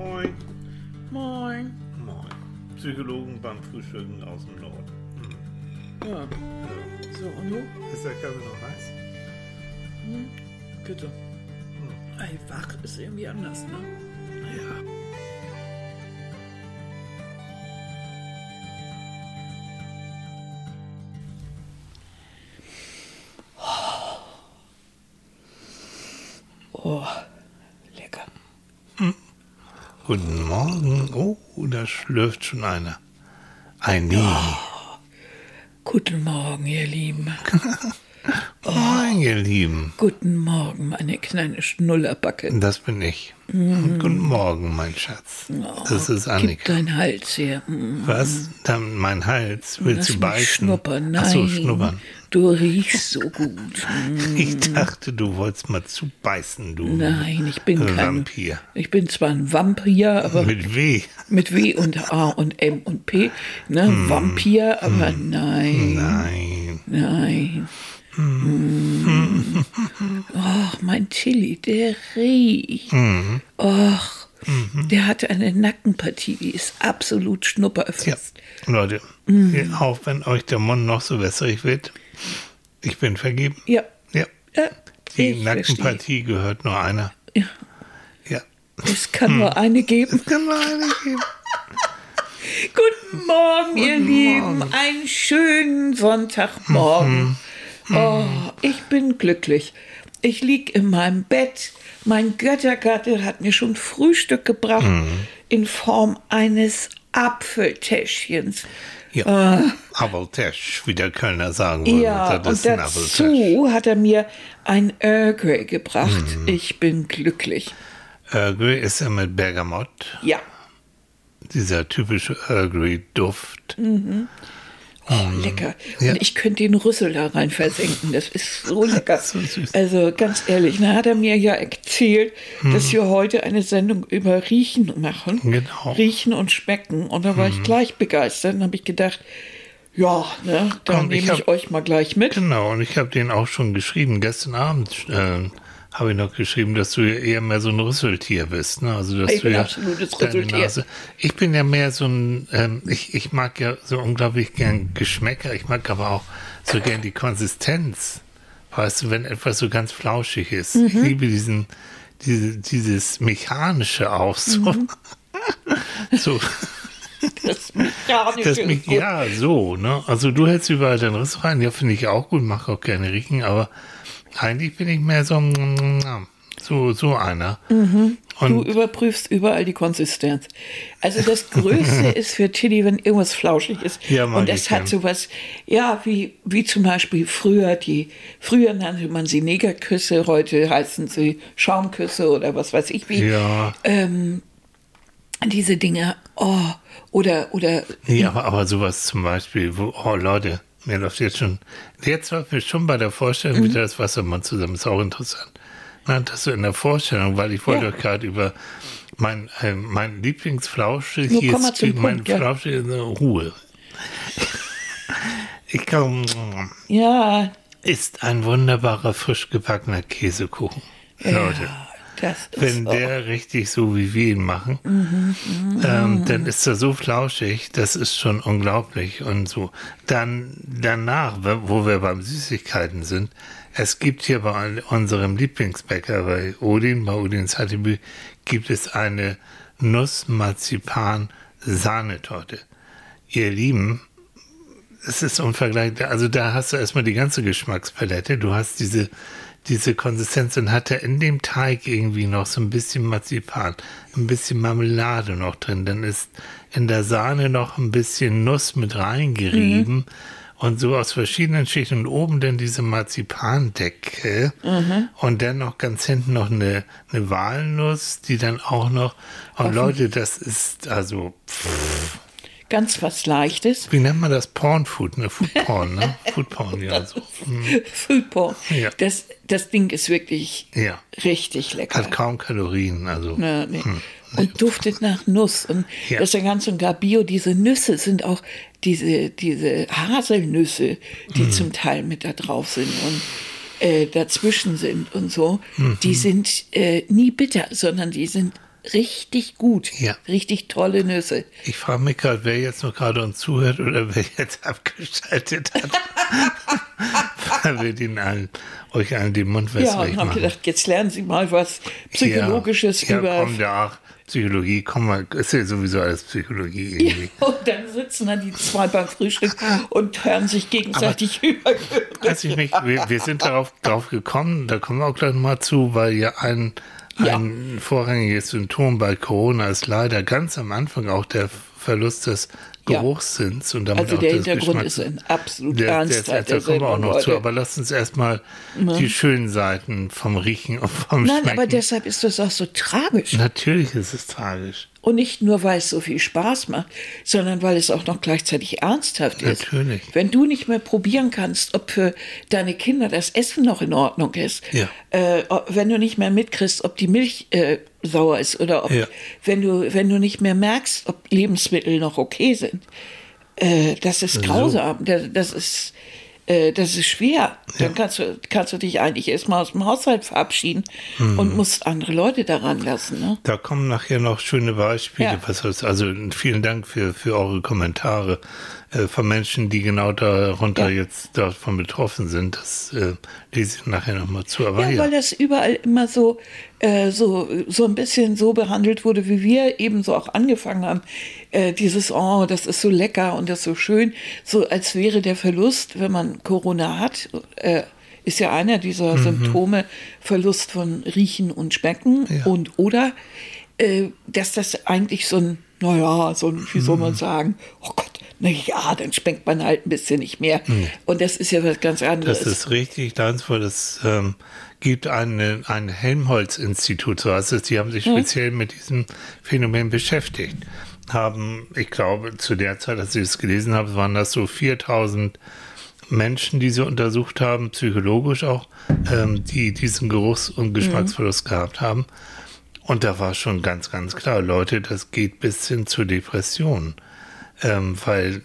Moin. Moin. Moin. Psychologen beim Frühstücken aus dem Norden. Hm. Ja, Ja. so und du? Ist der Kaffee noch heiß? Bitte. Ey, wach ist irgendwie anders, ne? Da schlürft schon einer. Ein Nie. Guten Morgen, ihr Lieben. Moin, ihr Lieben. Guten Morgen, meine kleine Schnullerbacke. Das bin ich. Und guten Morgen, mein Schatz. Das ist Gib Annika. dein Hals her. Mm, Was? Dann mein Hals. Willst Lass du beißen? schnuppern. Nein. Ach so, schnuppern. Du riechst so gut. Mm, Ich dachte, du wolltest mal zubeißen, du Nein, ich bin kein Vampir. Ich bin zwar ein Vampir, aber Mit W. mit W und A und M und P, ne? Hm. Vampir, aber nein, Nein. nein. Mm. Och, mein Tilly, der riecht. Hm. Och, der hatte eine Nackenpartie, die ist absolut Ja, schnupperfest. Leute, Mhm. auch wenn euch der Mund noch so wässrig wird, ich bin vergeben. Ja, Ja, ja, die Nackenpartie gehört nur einer. Ja. Ja, Es kann nur eine geben. kann nur eine geben. Guten Morgen, ihr Lieben. Einen schönen Sonntagmorgen. Oh, ich bin glücklich. Ich lieg in meinem Bett. Mein Göttergatte hat mir schon Frühstück gebracht in Form eines Apfeltäschchens. Ja, Apfeltasch, wie der Kölner sagen würde. Äh. Ja, und dazu hat er mir ein Grey gebracht. Ich bin glücklich. Grey ist ja mit Bergamott, Ja. dieser typische Earl Grey Duft. Oh, lecker. Ja. Und ich könnte den Rüssel da rein versenken. Das ist so lecker. So süß. Also ganz ehrlich, da hat er mir ja erzählt, Hm. dass wir heute eine Sendung über Riechen machen. Genau. Riechen und Schmecken. Und da war ich gleich begeistert. Dann habe ich gedacht, ja, ne, dann Und nehme ich hab- euch mal gleich mit. Genau, und ich habe den auch schon geschrieben. Gestern Abend äh, habe ich noch geschrieben, dass du eher mehr so ein Rüsseltier bist. Ne? Also, dass Ich du bin ja absolutes Rüsseltier. Nase- Ich bin ja mehr so ein, ähm, ich, ich mag ja so unglaublich gern Geschmäcker. Ich mag aber auch so gern die Konsistenz. Weißt du, wenn etwas so ganz flauschig ist. Mhm. Ich liebe diesen, diese, dieses Mechanische auch so. Mhm. so. Das mechanische Das mich, ja, so, ne? Also du hältst überall den Riss rein, ja, finde ich auch gut, mache auch gerne riechen, aber eigentlich bin ich mehr so, so, so einer. Du Und überprüfst überall die Konsistenz. Also das Größte ist für Tilly, wenn irgendwas flauschig ist. Ja, und das hat sowas, ja, wie, wie zum Beispiel früher die, früher nannte man sie Negerküsse, heute heißen sie Schaumküsse oder was weiß ich wie. ja, Ähm, diese Dinge, oh, oder, oder, nee, aber, aber sowas zum Beispiel, wo, oh Leute, mir läuft jetzt schon, jetzt läuft mir schon bei der Vorstellung wieder das Wassermann zusammen, ist auch interessant. Na, das so in der Vorstellung, weil ich wollte Ja. euch gerade über mein, äh, mein Lieblingsflausche, Nur hier ist mein Punkt, ja. Flausche in der Ruhe. Ich glaube, ja, ist ein wunderbarer, frisch gebackener Käsekuchen. Leute, das ist wenn auch- der richtig so wie wir ihn machen, ähm, dann ist er so flauschig, das ist schon unglaublich. Und so. Dann danach, wo wir beim Süßigkeiten sind, es gibt hier bei unserem Lieblingsbäcker, bei Odin, bei Odins Hattibü, gibt es eine Nuss-Marzipan-Sahnetorte. Ihr Lieben, es ist unvergleichlich. Also da hast du erstmal die ganze Geschmackspalette. Du hast diese, diese Konsistenz und hat er in dem Teig irgendwie noch so ein bisschen Marzipan, ein bisschen Marmelade noch drin. Dann ist in der Sahne noch ein bisschen Nuss mit reingerieben. Und so aus verschiedenen Schichten und oben dann diese Marzipandecke und dann noch ganz hinten noch eine, eine Walnuss, die dann auch noch, und Leute, das ist also, pff, ganz was Leichtes. wie nennt man das? Pornfood, ne? Food Porn, ne? Food Porn, ja. So. Hm. Foodporn. Ja. Das, das Ding ist wirklich Ja. richtig lecker. Hat kaum Kalorien, also. Ja, nee. Und duftet nach Nuss. Und Ja. das ist ja ganz und gar Bio. Diese Nüsse sind auch diese, diese Haselnüsse, die Mhm. zum Teil mit da drauf sind und äh, dazwischen sind und so. Mhm. Die sind äh, nie bitter, sondern die sind richtig gut. Ja. Richtig tolle Nüsse. Ich frage mich gerade, wer jetzt noch gerade uns zuhört oder wer jetzt abgeschaltet hat. Weil wir den allen, euch allen den Mund Ja, wässrig und haben machen. gedacht, jetzt lernen Sie mal was Psychologisches ja, über. Ja, komm, ja, Psychologie, komm mal, ist ja sowieso alles Psychologie irgendwie. und dann sitzen dann die zwei beim Frühstück und hören sich gegenseitig über. Ich nicht, wir, wir sind darauf, darauf gekommen, da kommen wir auch gleich mal zu, weil ja ein, Ja. ein vorrangiges Symptom bei Corona ist leider ganz am Anfang auch der Verlust des Ja. Geruchssinns und damit Also auch der des Hintergrund Geschmacks. ist ein absolut Der, der ernster. ist, da kommen wir auch noch zu, aber lasst uns erstmal die schönen Seiten vom Riechen und vom Nein, Schmecken. aber deshalb ist das auch so tragisch. Natürlich ist es tragisch. Und nicht nur, weil es so viel Spaß macht, sondern weil es auch noch gleichzeitig ernsthaft ist. Natürlich. Wenn du nicht mehr probieren kannst, ob für deine Kinder das Essen noch in Ordnung ist, Ja. äh, wenn du nicht mehr mitkriegst, ob die Milch äh, sauer ist oder ob, Ja. wenn, du, wenn du nicht mehr merkst, ob Lebensmittel noch okay sind, äh, das ist grausam. Das, das ist. Äh, Das ist schwer. Dann kannst du, kannst du dich eigentlich erstmal aus dem Haushalt verabschieden Mhm. und musst andere Leute daran lassen. Ne? Da kommen nachher noch schöne Beispiele. Ja. Also vielen Dank für, für eure Kommentare äh, von Menschen, die genau darunter Ja. jetzt davon betroffen sind. Das äh, lese ich nachher nochmal zu. Aber Ja, ja, weil das überall immer so, äh, so, so ein bisschen so behandelt wurde, wie wir eben so auch angefangen haben. Äh, dieses, oh, das ist so lecker und das ist so schön, so als wäre der Verlust, wenn man Corona hat, äh, ist ja einer dieser Symptome, Verlust von Riechen und Schmecken Ja. und oder, dass das eigentlich so ein, naja, so ein, wie soll man sagen, oh ja, dann schmeckt man halt ein bisschen nicht mehr. Und das ist ja was ganz anderes. das ist richtig, Dansvoll. Es ähm, gibt eine, ein Helmholtz-Institut, so heißt es. Die haben sich speziell mit diesem Phänomen beschäftigt. Haben, ich glaube, zu der Zeit, als ich es gelesen habe, waren das so 4000 Menschen, die sie untersucht haben, psychologisch auch, ähm, die diesen Geruchs- und Geschmacksverlust gehabt haben. Und da war schon ganz, ganz klar, Leute, das geht bis hin zur Depression. Ähm, weil,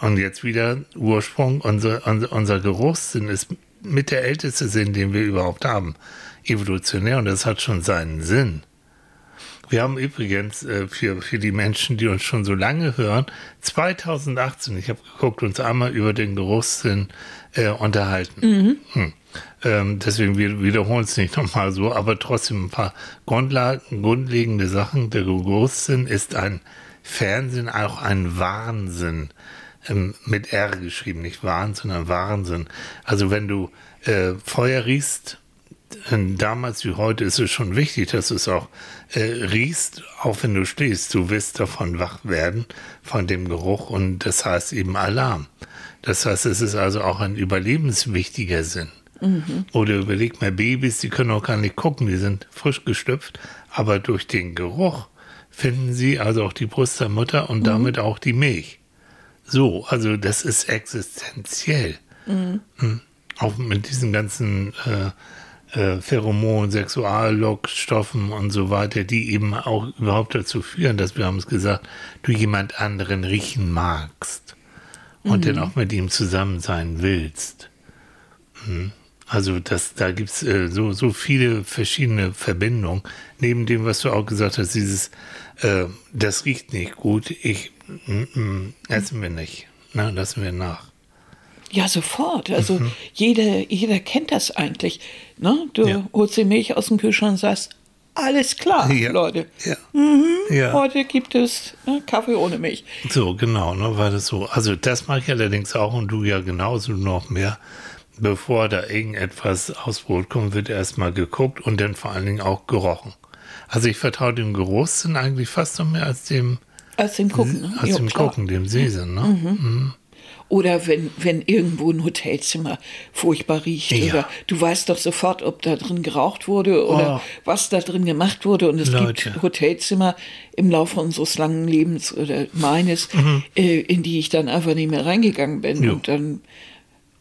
und jetzt wieder Ursprung, unser, unser, unser Geruchssinn ist mit der älteste Sinn, den wir überhaupt haben. Evolutionär und das hat schon seinen Sinn. Wir haben übrigens äh, für, für die Menschen, die uns schon so lange hören, 2018, ich habe geguckt, uns einmal über den Geruchssinn äh, unterhalten. Hm. Ähm, deswegen wir wiederholen es nicht nochmal so, aber trotzdem ein paar Grundlagen, grundlegende Sachen. Der Geruchssinn ist ein Fernsehen, auch ein Wahnsinn. Ähm, mit R geschrieben, nicht Wahnsinn, sondern Wahnsinn. Also wenn du äh, Feuer riechst, äh, damals wie heute ist es schon wichtig, dass du es auch äh, riechst, auch wenn du stehst. Du wirst davon wach werden, von dem Geruch und das heißt eben Alarm. Das heißt, es ist also auch ein überlebenswichtiger Sinn. Oder überleg mal, Babys, die können auch gar nicht gucken, die sind frisch gestüpft, aber durch den Geruch finden sie also auch die Brust der Mutter und damit auch die Milch. So, also das ist existenziell. Mhm. Auch mit diesen ganzen äh, äh, Pheromonen, Sexuallockstoffen und so weiter, die eben auch überhaupt dazu führen, dass wir haben es gesagt, du jemand anderen riechen magst und dann auch mit ihm zusammen sein willst. Mhm. Also das, da gibt es äh, so, so viele verschiedene Verbindungen. Neben dem, was du auch gesagt hast, dieses, äh, das riecht nicht gut, ich mm, mm, essen wir nicht. Na, lassen wir nach. Ja, sofort. Also jeder, jeder kennt das eigentlich. Ne? Du Ja. holst die Milch aus dem Kühlschrank und sagst, alles klar, Ja. Leute. Ja. ja. Heute gibt es ne, Kaffee ohne Milch. So, genau, ne, war das so. Also das mache ich allerdings auch und du ja genauso noch mehr. Bevor da irgendetwas aus Brot kommt, wird erstmal geguckt und dann vor allen Dingen auch gerochen. Also ich vertraue dem Geruchssinn eigentlich fast noch mehr als dem, Als dem Gucken. Ne? als Jo, dem klar. Gucken, dem Sehsinn. Ne? Oder wenn, wenn irgendwo ein Hotelzimmer furchtbar riecht. Ja. Oder du weißt doch sofort, ob da drin geraucht wurde oder Oh. was da drin gemacht wurde. Und es Leute. gibt Hotelzimmer im Laufe unseres langen Lebens oder meines, äh, in die ich dann einfach nicht mehr reingegangen bin. Mhm. Jo. Und dann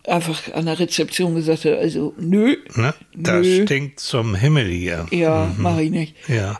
einfach an der Rezeption gesagt habe, also nö, Ne? Das nö, stinkt zum Himmel hier. ja, mache ich nicht. Ja.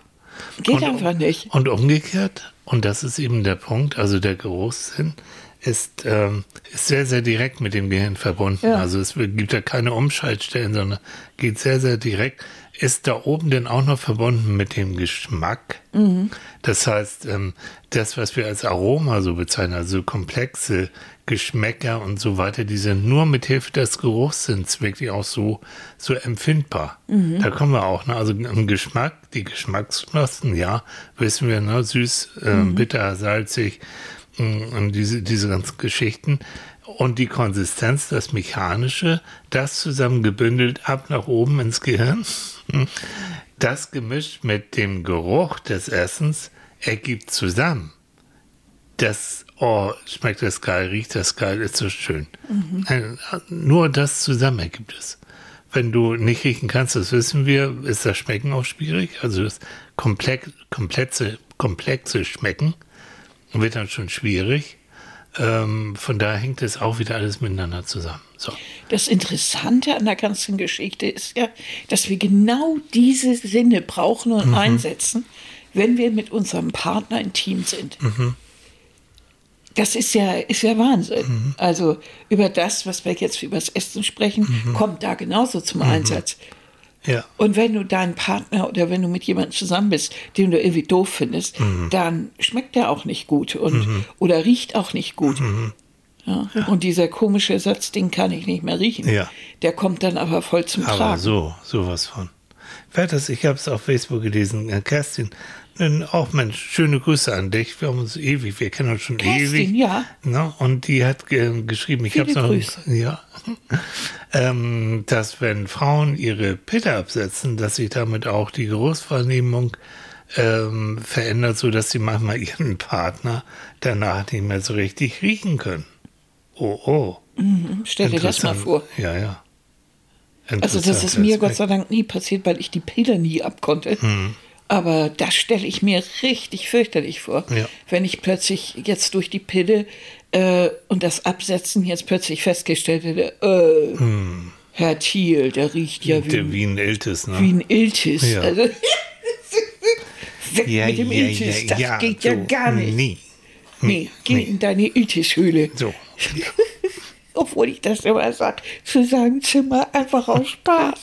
Geht Und- einfach nicht. Und umgekehrt, und das ist eben der Punkt, also der Geruchssinn ist, ähm, ist sehr, sehr direkt mit dem Gehirn verbunden. Ja. Also es gibt da keine Umschaltstellen, sondern geht sehr, sehr direkt. ist da oben denn auch noch verbunden mit dem Geschmack. Mhm. Das heißt, ähm, das, was wir als Aroma so bezeichnen, also komplexe Geschmäcker und so weiter, die sind nur mit Hilfe des Geruchssinns wirklich auch so, so empfindbar. Mhm. Da kommen wir auch, ne? also im Geschmack, die Geschmacksknospen, ja, wissen wir, ne? süß, äh, Mhm. bitter, salzig mh, und diese, diese ganzen Geschichten. Und die Konsistenz, das Mechanische, das zusammen gebündelt ab nach oben ins Gehirn, das gemischt mit dem Geruch des Essens ergibt zusammen. Das, oh, schmeckt das geil, riecht das geil, ist so schön. Ein, nur das zusammen ergibt es. Wenn du nicht riechen kannst, das wissen wir, ist das Schmecken auch schwierig. Also das komplex, komplexe, komplexe Schmecken wird dann schon schwierig. Ähm, von daher hängt es auch wieder alles miteinander zusammen. So. Das Interessante an der ganzen Geschichte ist ja, dass wir genau diese Sinne brauchen und einsetzen, wenn wir mit unserem Partner intim sind. Das ist ja, ist ja Wahnsinn. Also über das, was wir jetzt über das Essen sprechen, kommt da genauso zum Einsatz. Ja. Und wenn du deinen Partner oder wenn du mit jemandem zusammen bist, den du irgendwie doof findest, dann schmeckt der auch nicht gut und oder riecht auch nicht gut. Ja. Und dieser komische Satz, den kann ich nicht mehr riechen. Ja. Der kommt dann aber voll zum Aber Tragen. so, sowas von. Wer hat das? Ich habe es auf Facebook gelesen. Kerstin, auch Mensch, schöne Grüße an dich. Wir haben uns ewig, wir kennen uns schon Kerstin, ewig. ja. Ne? Und die hat äh, geschrieben, ich habe noch, Grüße. ja, ähm, dass wenn Frauen ihre Pille absetzen, dass sich damit auch die Geruchswahrnehmung ähm, verändert, so dass sie manchmal ihren Partner danach nicht mehr so richtig riechen können. Oh, oh. Stell dir das mal vor. Ja, ja. Also das ist mir Gott sei Dank nie passiert, weil ich die Pille nie abkonnte. Hm. Aber das stelle ich mir richtig fürchterlich vor, Ja. wenn ich plötzlich jetzt durch die Pille äh, und das Absetzen jetzt plötzlich festgestellt hätte, äh, Herr Thiel, der riecht ja wie, Der, wie ein Iltis, ne? wie ein Iltis. Ja. Also, weg mit dem Iltis, das geht ja so, gar nicht. Nee. Nee, geh in deine Iltis-Höhle. So. Obwohl ich das immer sage, zu sagen Zimmer einfach aus Spaß.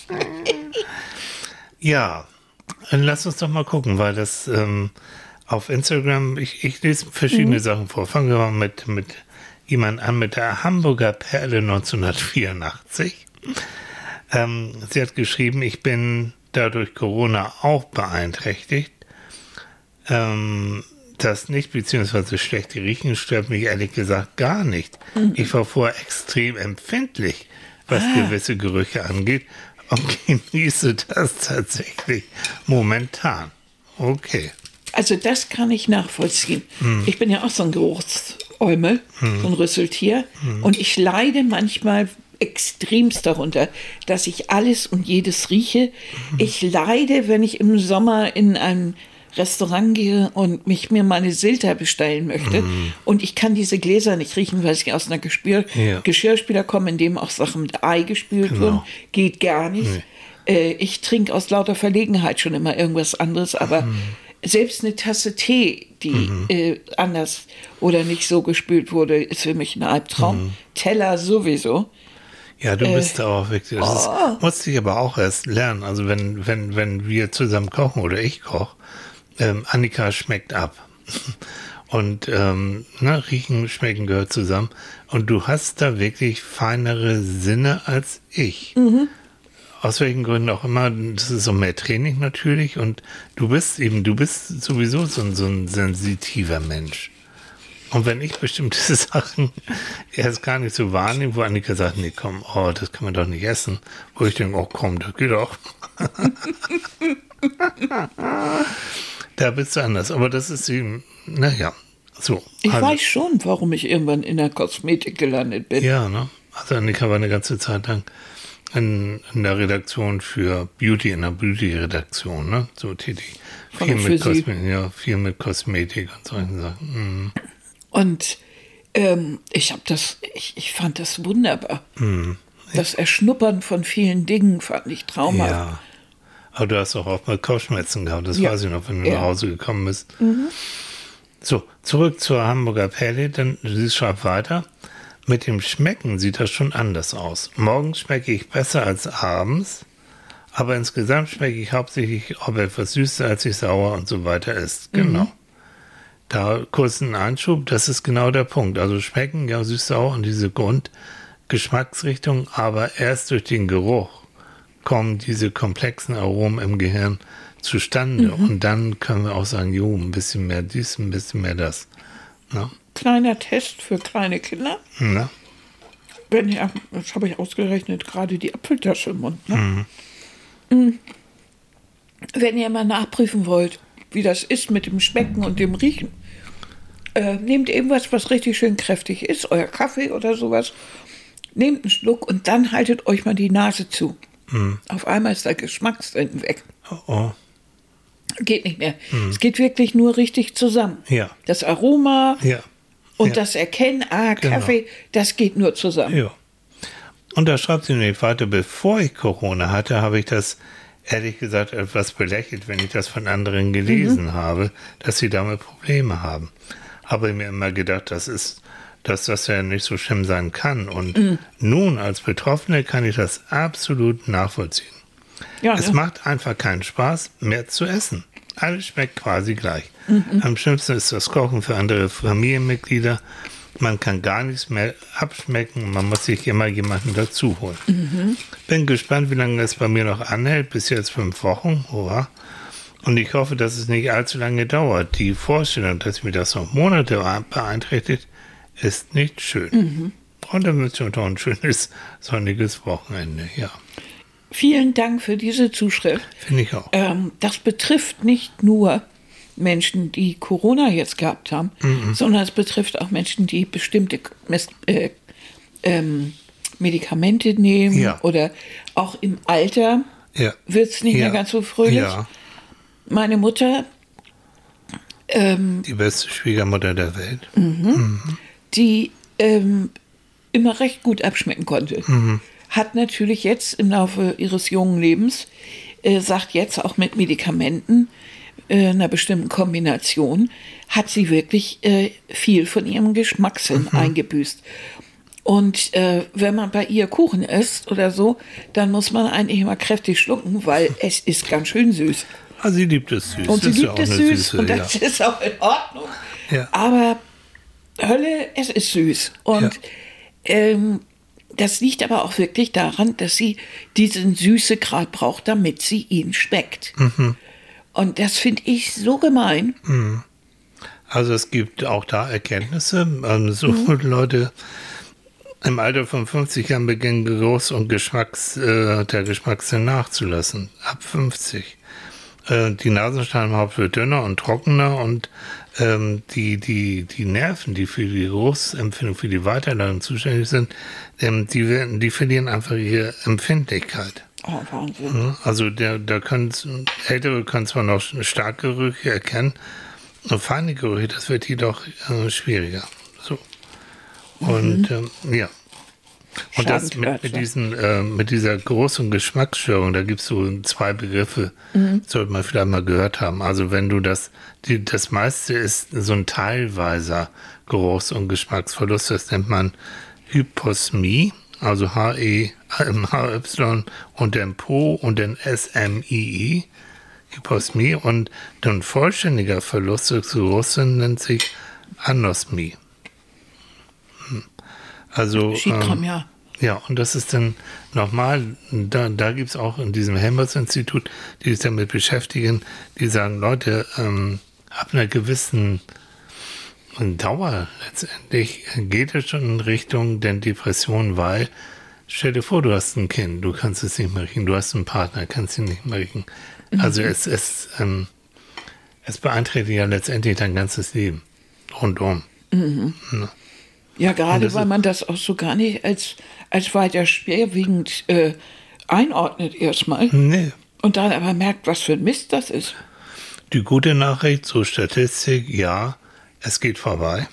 Ja, lass uns doch mal gucken, weil das ähm, auf Instagram, ich, ich lese verschiedene Sachen vor. Fangen wir mal mit, mit jemand an, mit der Hamburger Perle 1984. Ähm, sie hat geschrieben, ich bin dadurch Corona auch beeinträchtigt. Ähm, das nicht, beziehungsweise schlechte Riechen stört mich ehrlich gesagt gar nicht. Ich war vorher extrem empfindlich, was gewisse Gerüche angeht und genieße das tatsächlich momentan. Okay. Also das kann ich nachvollziehen. Ich bin ja auch so ein Geruchsäumel, so ein Rüsseltier. Und ich leide manchmal extremst darunter, dass ich alles und jedes rieche. Ich leide, wenn ich im Sommer in ein Restaurant gehe und mich mir meine Silter bestellen möchte und ich kann diese Gläser nicht riechen, weil sie aus einer Gespür Ja. Geschirrspüler kommen, in dem auch Sachen mit Ei gespült Genau. wurden, geht gar nicht. Äh, ich trinke aus lauter Verlegenheit schon immer irgendwas anderes, aber Mhm. selbst eine Tasse Tee, die äh, anders oder nicht so gespült wurde, ist für mich ein Albtraum. Mhm. Teller sowieso. Ja, Äh, du bist da auch wirklich. Das oh. ist, musste ich aber auch erst lernen. Also wenn, wenn, wenn wir zusammen kochen oder ich koche, ähm, Annika schmeckt ab. Und ähm, ne, riechen, schmecken gehört zusammen. Und du hast da wirklich feinere Sinne als ich. Aus welchen Gründen auch immer. Das ist so mehr Training natürlich. Und du bist eben, du bist sowieso so ein, so ein sensitiver Mensch. Und wenn ich bestimmte Sachen erst gar nicht so wahrnehme, wo Annika sagt, nee, komm, oh, das kann man doch nicht essen, wo ich denke, oh komm, das geht doch. da bist du anders. Aber das ist eben, naja, so. Ich also, weiß schon, warum ich irgendwann in der Kosmetik gelandet bin. Ja, ne? Also Annika war eine ganze Zeit lang in, in der Redaktion für Beauty, in der Beauty-Redaktion, ne? So tätig. Von Viel mit. Kosmetik, ja, viel mit Kosmetik und solchen Sachen. Mhm. Und ähm, ich habe das, ich, ich fand das wunderbar. Mhm. Das Erschnuppern von vielen Dingen fand ich traumhaft. Ja. Aber du hast auch oft mal Kopfschmerzen gehabt, das Ja. weiß ich noch, wenn du Ja. Mhm. nach Hause gekommen bist. So, zurück zur Hamburger Perle, dann sie schreibt weiter. Mit dem Schmecken sieht das schon anders aus. Morgens schmecke ich besser als abends. Aber insgesamt schmecke ich hauptsächlich, ob etwas süßer als ich sauer und so weiter ist. Genau. Mhm. Da kurz ein Anschub, das ist genau der Punkt. Also schmecken, ja, süß-sauer und diese Grundgeschmacksrichtung, aber erst durch den Geruch kommen diese komplexen Aromen im Gehirn zustande. Mhm. Und dann können wir auch sagen, jo, ein bisschen mehr dies, ein bisschen mehr das. Na? Kleiner Test für kleine Kinder. Na? Wenn ihr, das habe ich ausgerechnet, gerade die Apfeltasche im Mund. Ne? Mhm. mhm. Wenn ihr mal nachprüfen wollt, wie das ist mit dem Schmecken und dem Riechen, äh, nehmt irgendwas, was richtig schön kräftig ist, euer Kaffee oder sowas, nehmt einen Schluck und dann haltet euch mal die Nase zu. Mhm. Auf einmal ist der Geschmackssinn weg. Oh, oh. Geht nicht mehr. Mhm. Es geht wirklich nur richtig zusammen. Ja. Das Aroma ja. und ja. das Erkennen, ah, genau. Kaffee, genau. das geht nur zusammen. Ja. Und da schreibt sie nämlich weiter, bevor ich Corona hatte, habe ich das ehrlich gesagt etwas belächelt, wenn ich das von anderen gelesen mhm. habe, dass sie damit Probleme haben. Habe ich mir immer gedacht, das ist, dass das ja nicht so schlimm sein kann. Und mhm. nun als Betroffene kann ich das absolut nachvollziehen. Ja, es ja. macht einfach keinen Spaß, mehr zu essen. Alles schmeckt quasi gleich. Mhm. Am schlimmsten ist das Kochen für andere Familienmitglieder. Man kann gar nichts mehr abschmecken. Man muss sich immer jemanden dazu holen. Mhm. Bin gespannt, wie lange es bei mir noch anhält. Bis jetzt fünf Wochen. Oha. Und ich hoffe, dass es nicht allzu lange dauert. Die Vorstellung, dass mir das noch Monate beeinträchtigt, ist nicht schön. Mhm. Und dann wünsche ich uns noch ein schönes sonniges Wochenende. Ja. Vielen Dank für diese Zuschrift. Finde ich auch. Ähm, das betrifft nicht nur Menschen, die Corona jetzt gehabt haben, mhm. sondern es betrifft auch Menschen, die bestimmte äh, ähm, Medikamente nehmen ja. oder auch im Alter ja. wird es nicht ja. mehr ganz so fröhlich. Ja. Meine Mutter. Ähm, die beste Schwiegermutter der Welt. Mhm, mhm. Die ähm, immer recht gut abschmecken konnte. Mhm hat natürlich jetzt im Laufe ihres jungen Lebens, äh, sagt jetzt auch mit Medikamenten, äh, einer bestimmten Kombination, hat sie wirklich äh, viel von ihrem Geschmackssinn mhm. eingebüßt. Und äh, wenn man bei ihr Kuchen isst oder so, dann muss man eigentlich immer kräftig schlucken, weil es ist ganz schön süß. Ah, sie liebt es süß. Und sie das liebt es süß Süße, und das ja. ist auch in Ordnung. Ja. Aber Hölle, es ist süß. Und ja. ähm, das liegt aber auch wirklich daran, dass sie diesen Süßegrad braucht, damit sie ihn schmeckt. Mhm. Und das finde ich so gemein. Mhm. Also es gibt auch da Erkenntnisse. Ähm, so mhm. Leute im Alter von 50 Jahren beginnen Geruchs- und Geschmacks, äh, der Geschmackssinn nachzulassen. Ab 50. Äh, die Nasenschleimhaut wird dünner und trockener und ähm, die, die, die Nerven, die für die Geruchsempfindung, für die Weiterleitung zuständig sind, ähm, die, werden, die verlieren einfach ihre Empfindlichkeit. Oh, Wahnsinn. Also der, da können Ältere können zwar noch starke Gerüche erkennen, feine Gerüche, das wird jedoch äh, schwieriger. So. Und mhm. ähm, ja. Und das mit, mit, diesen, äh, mit dieser großen Geschmacksstörung, da gibt es so zwei Begriffe, mhm. sollte man vielleicht mal gehört haben. Also wenn du das, die, das meiste ist so ein teilweiser Geruchs- und Geschmacksverlust, das nennt man Hyposmie, also H-E-M-H-Y und dann Po und dann S-M-I-I, Hyposmie und dann vollständiger Verlust des Geruchs nennt sich Anosmie. Also, ähm, ja. Ja, und das ist dann nochmal, da, da gibt es auch in diesem Helmholtz-Institut, die sich damit beschäftigen, die sagen, Leute, ähm, ab einer gewissen Dauer letztendlich geht es schon in Richtung der Depression, weil stell dir vor, du hast ein Kind, du kannst es nicht mehr riechen, du hast einen Partner, kannst ihn nicht mehr riechen. Also mhm. es, es, ähm, es beeinträchtigt ja letztendlich dein ganzes Leben rundum. Mhm. Ja. Ja, gerade weil man das auch so gar nicht als, als weiter schwerwiegend äh, einordnet erstmal. Nee. Und dann aber merkt, was für ein Mist das ist. Die gute Nachricht zur Statistik, ja, es geht vorbei.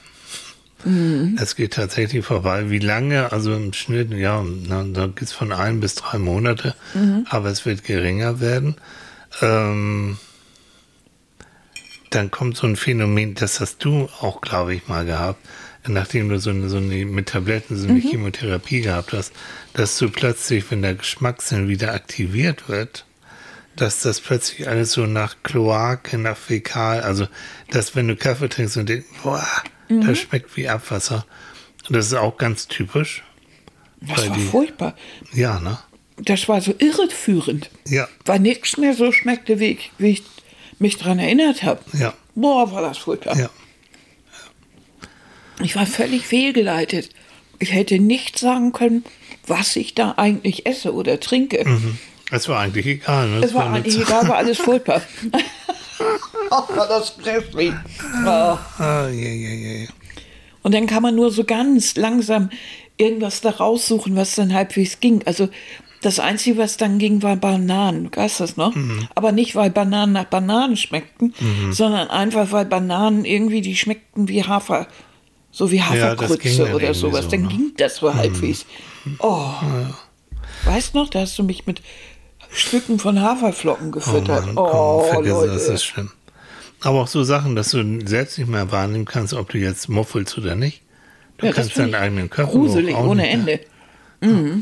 Mhm. Es geht tatsächlich vorbei. Wie lange? Also im Schnitt, ja, na, da geht es von ein bis drei Monate, mhm. aber es wird geringer werden. Ähm, dann kommt so ein Phänomen, das hast du auch, glaube ich, mal gehabt nachdem du so eine, so eine mit Tabletten so eine mhm. Chemotherapie gehabt hast, dass du plötzlich, wenn der Geschmackssinn wieder aktiviert wird, dass das plötzlich alles so nach Kloake, nach Fäkal, also dass wenn du Kaffee trinkst und denkst, boah, Mhm. das schmeckt wie Abwasser. Das ist auch ganz typisch. Das war die- furchtbar. Ja, ne? Das war so irreführend. Ja, Weil nichts mehr so schmeckte, wie ich, wie ich mich daran erinnert habe. ja, Boah, war das furchtbar. ja. Ich war völlig fehlgeleitet. Ich hätte nicht sagen können, was ich da eigentlich esse oder trinke. Es war eigentlich egal. Ne? Es war nur eigentlich egal, war alles furchtbar. oh, war das grässlich. Oh. Ah, ja, ja, ja, ja. Und dann kann man nur so ganz langsam irgendwas da raussuchen, was dann halbwegs ging. Also das Einzige, was dann ging, war Bananen. Du weißt das noch? Mhm. Aber nicht, weil Bananen nach Bananen schmeckten, sondern einfach, weil Bananen irgendwie, die schmeckten wie Hafer. So wie Hafergrütze dann oder sowas. so, dann ne? ging das so halbwegs. Oh. Weißt noch, da hast du mich mit Stücken von Haferflocken gefüttert. Mann, Oh, komm, vergiss Leute. das, ist schlimm. Aber auch so Sachen, dass du selbst nicht mehr wahrnehmen kannst, ob du jetzt muffelst oder nicht. Du Ja, kannst deinen eigenen Körper Gruselig, ohne Ende.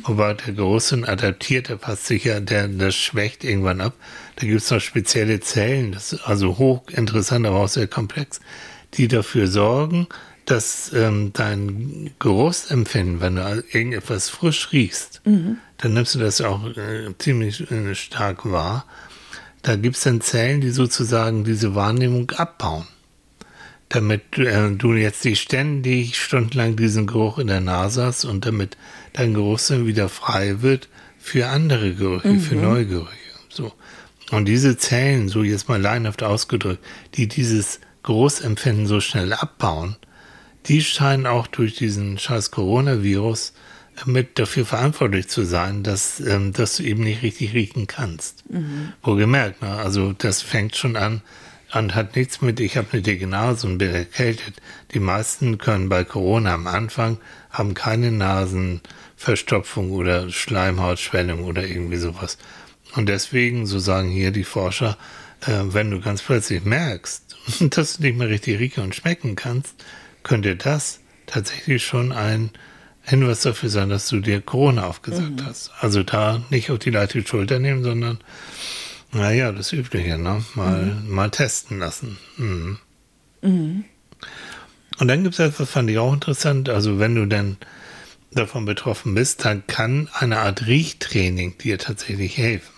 Aber der Geruchssinn adaptiert, der passt sicher, der, das schwächt irgendwann ab. Da gibt es noch spezielle Zellen, das ist also hochinteressant, aber auch sehr komplex, die dafür sorgen, dass ähm, dein Geruchsempfinden, wenn du irgendetwas frisch riechst, dann nimmst du das auch äh, ziemlich äh, stark wahr. Da gibt es dann Zellen, die sozusagen diese Wahrnehmung abbauen damit äh, du jetzt nicht ständig stundenlang diesen Geruch in der Nase hast und damit dein Geruchssinn wieder frei wird für andere Gerüche, für neue Gerüche. So. Und diese Zellen, so jetzt mal laienhaft ausgedrückt, die dieses Geruchsempfinden so schnell abbauen, die scheinen auch durch diesen scheiß Coronavirus äh, mit dafür verantwortlich zu sein, dass, ähm, dass du eben nicht richtig riechen kannst. Wohlgemerkt, ne? also das fängt schon an und hat nichts mit, ich habe eine dicke Nase und bin erkältet. Die meisten können bei Corona am Anfang, haben keine Nasenverstopfung oder Schleimhautschwellung oder irgendwie sowas. Und deswegen, so sagen hier die Forscher, äh, wenn du ganz plötzlich merkst, dass du nicht mehr richtig riechen und schmecken kannst, könnte das tatsächlich schon ein Hinweis dafür sein, dass du dir Corona aufgesagt hast. Also da nicht auf die leichte Schulter nehmen, sondern naja, das Übliche, ne? Mal, mal testen lassen. Mhm. Und dann gibt es etwas, fand ich auch interessant, also wenn du denn davon betroffen bist, dann kann eine Art Riechtraining dir tatsächlich helfen.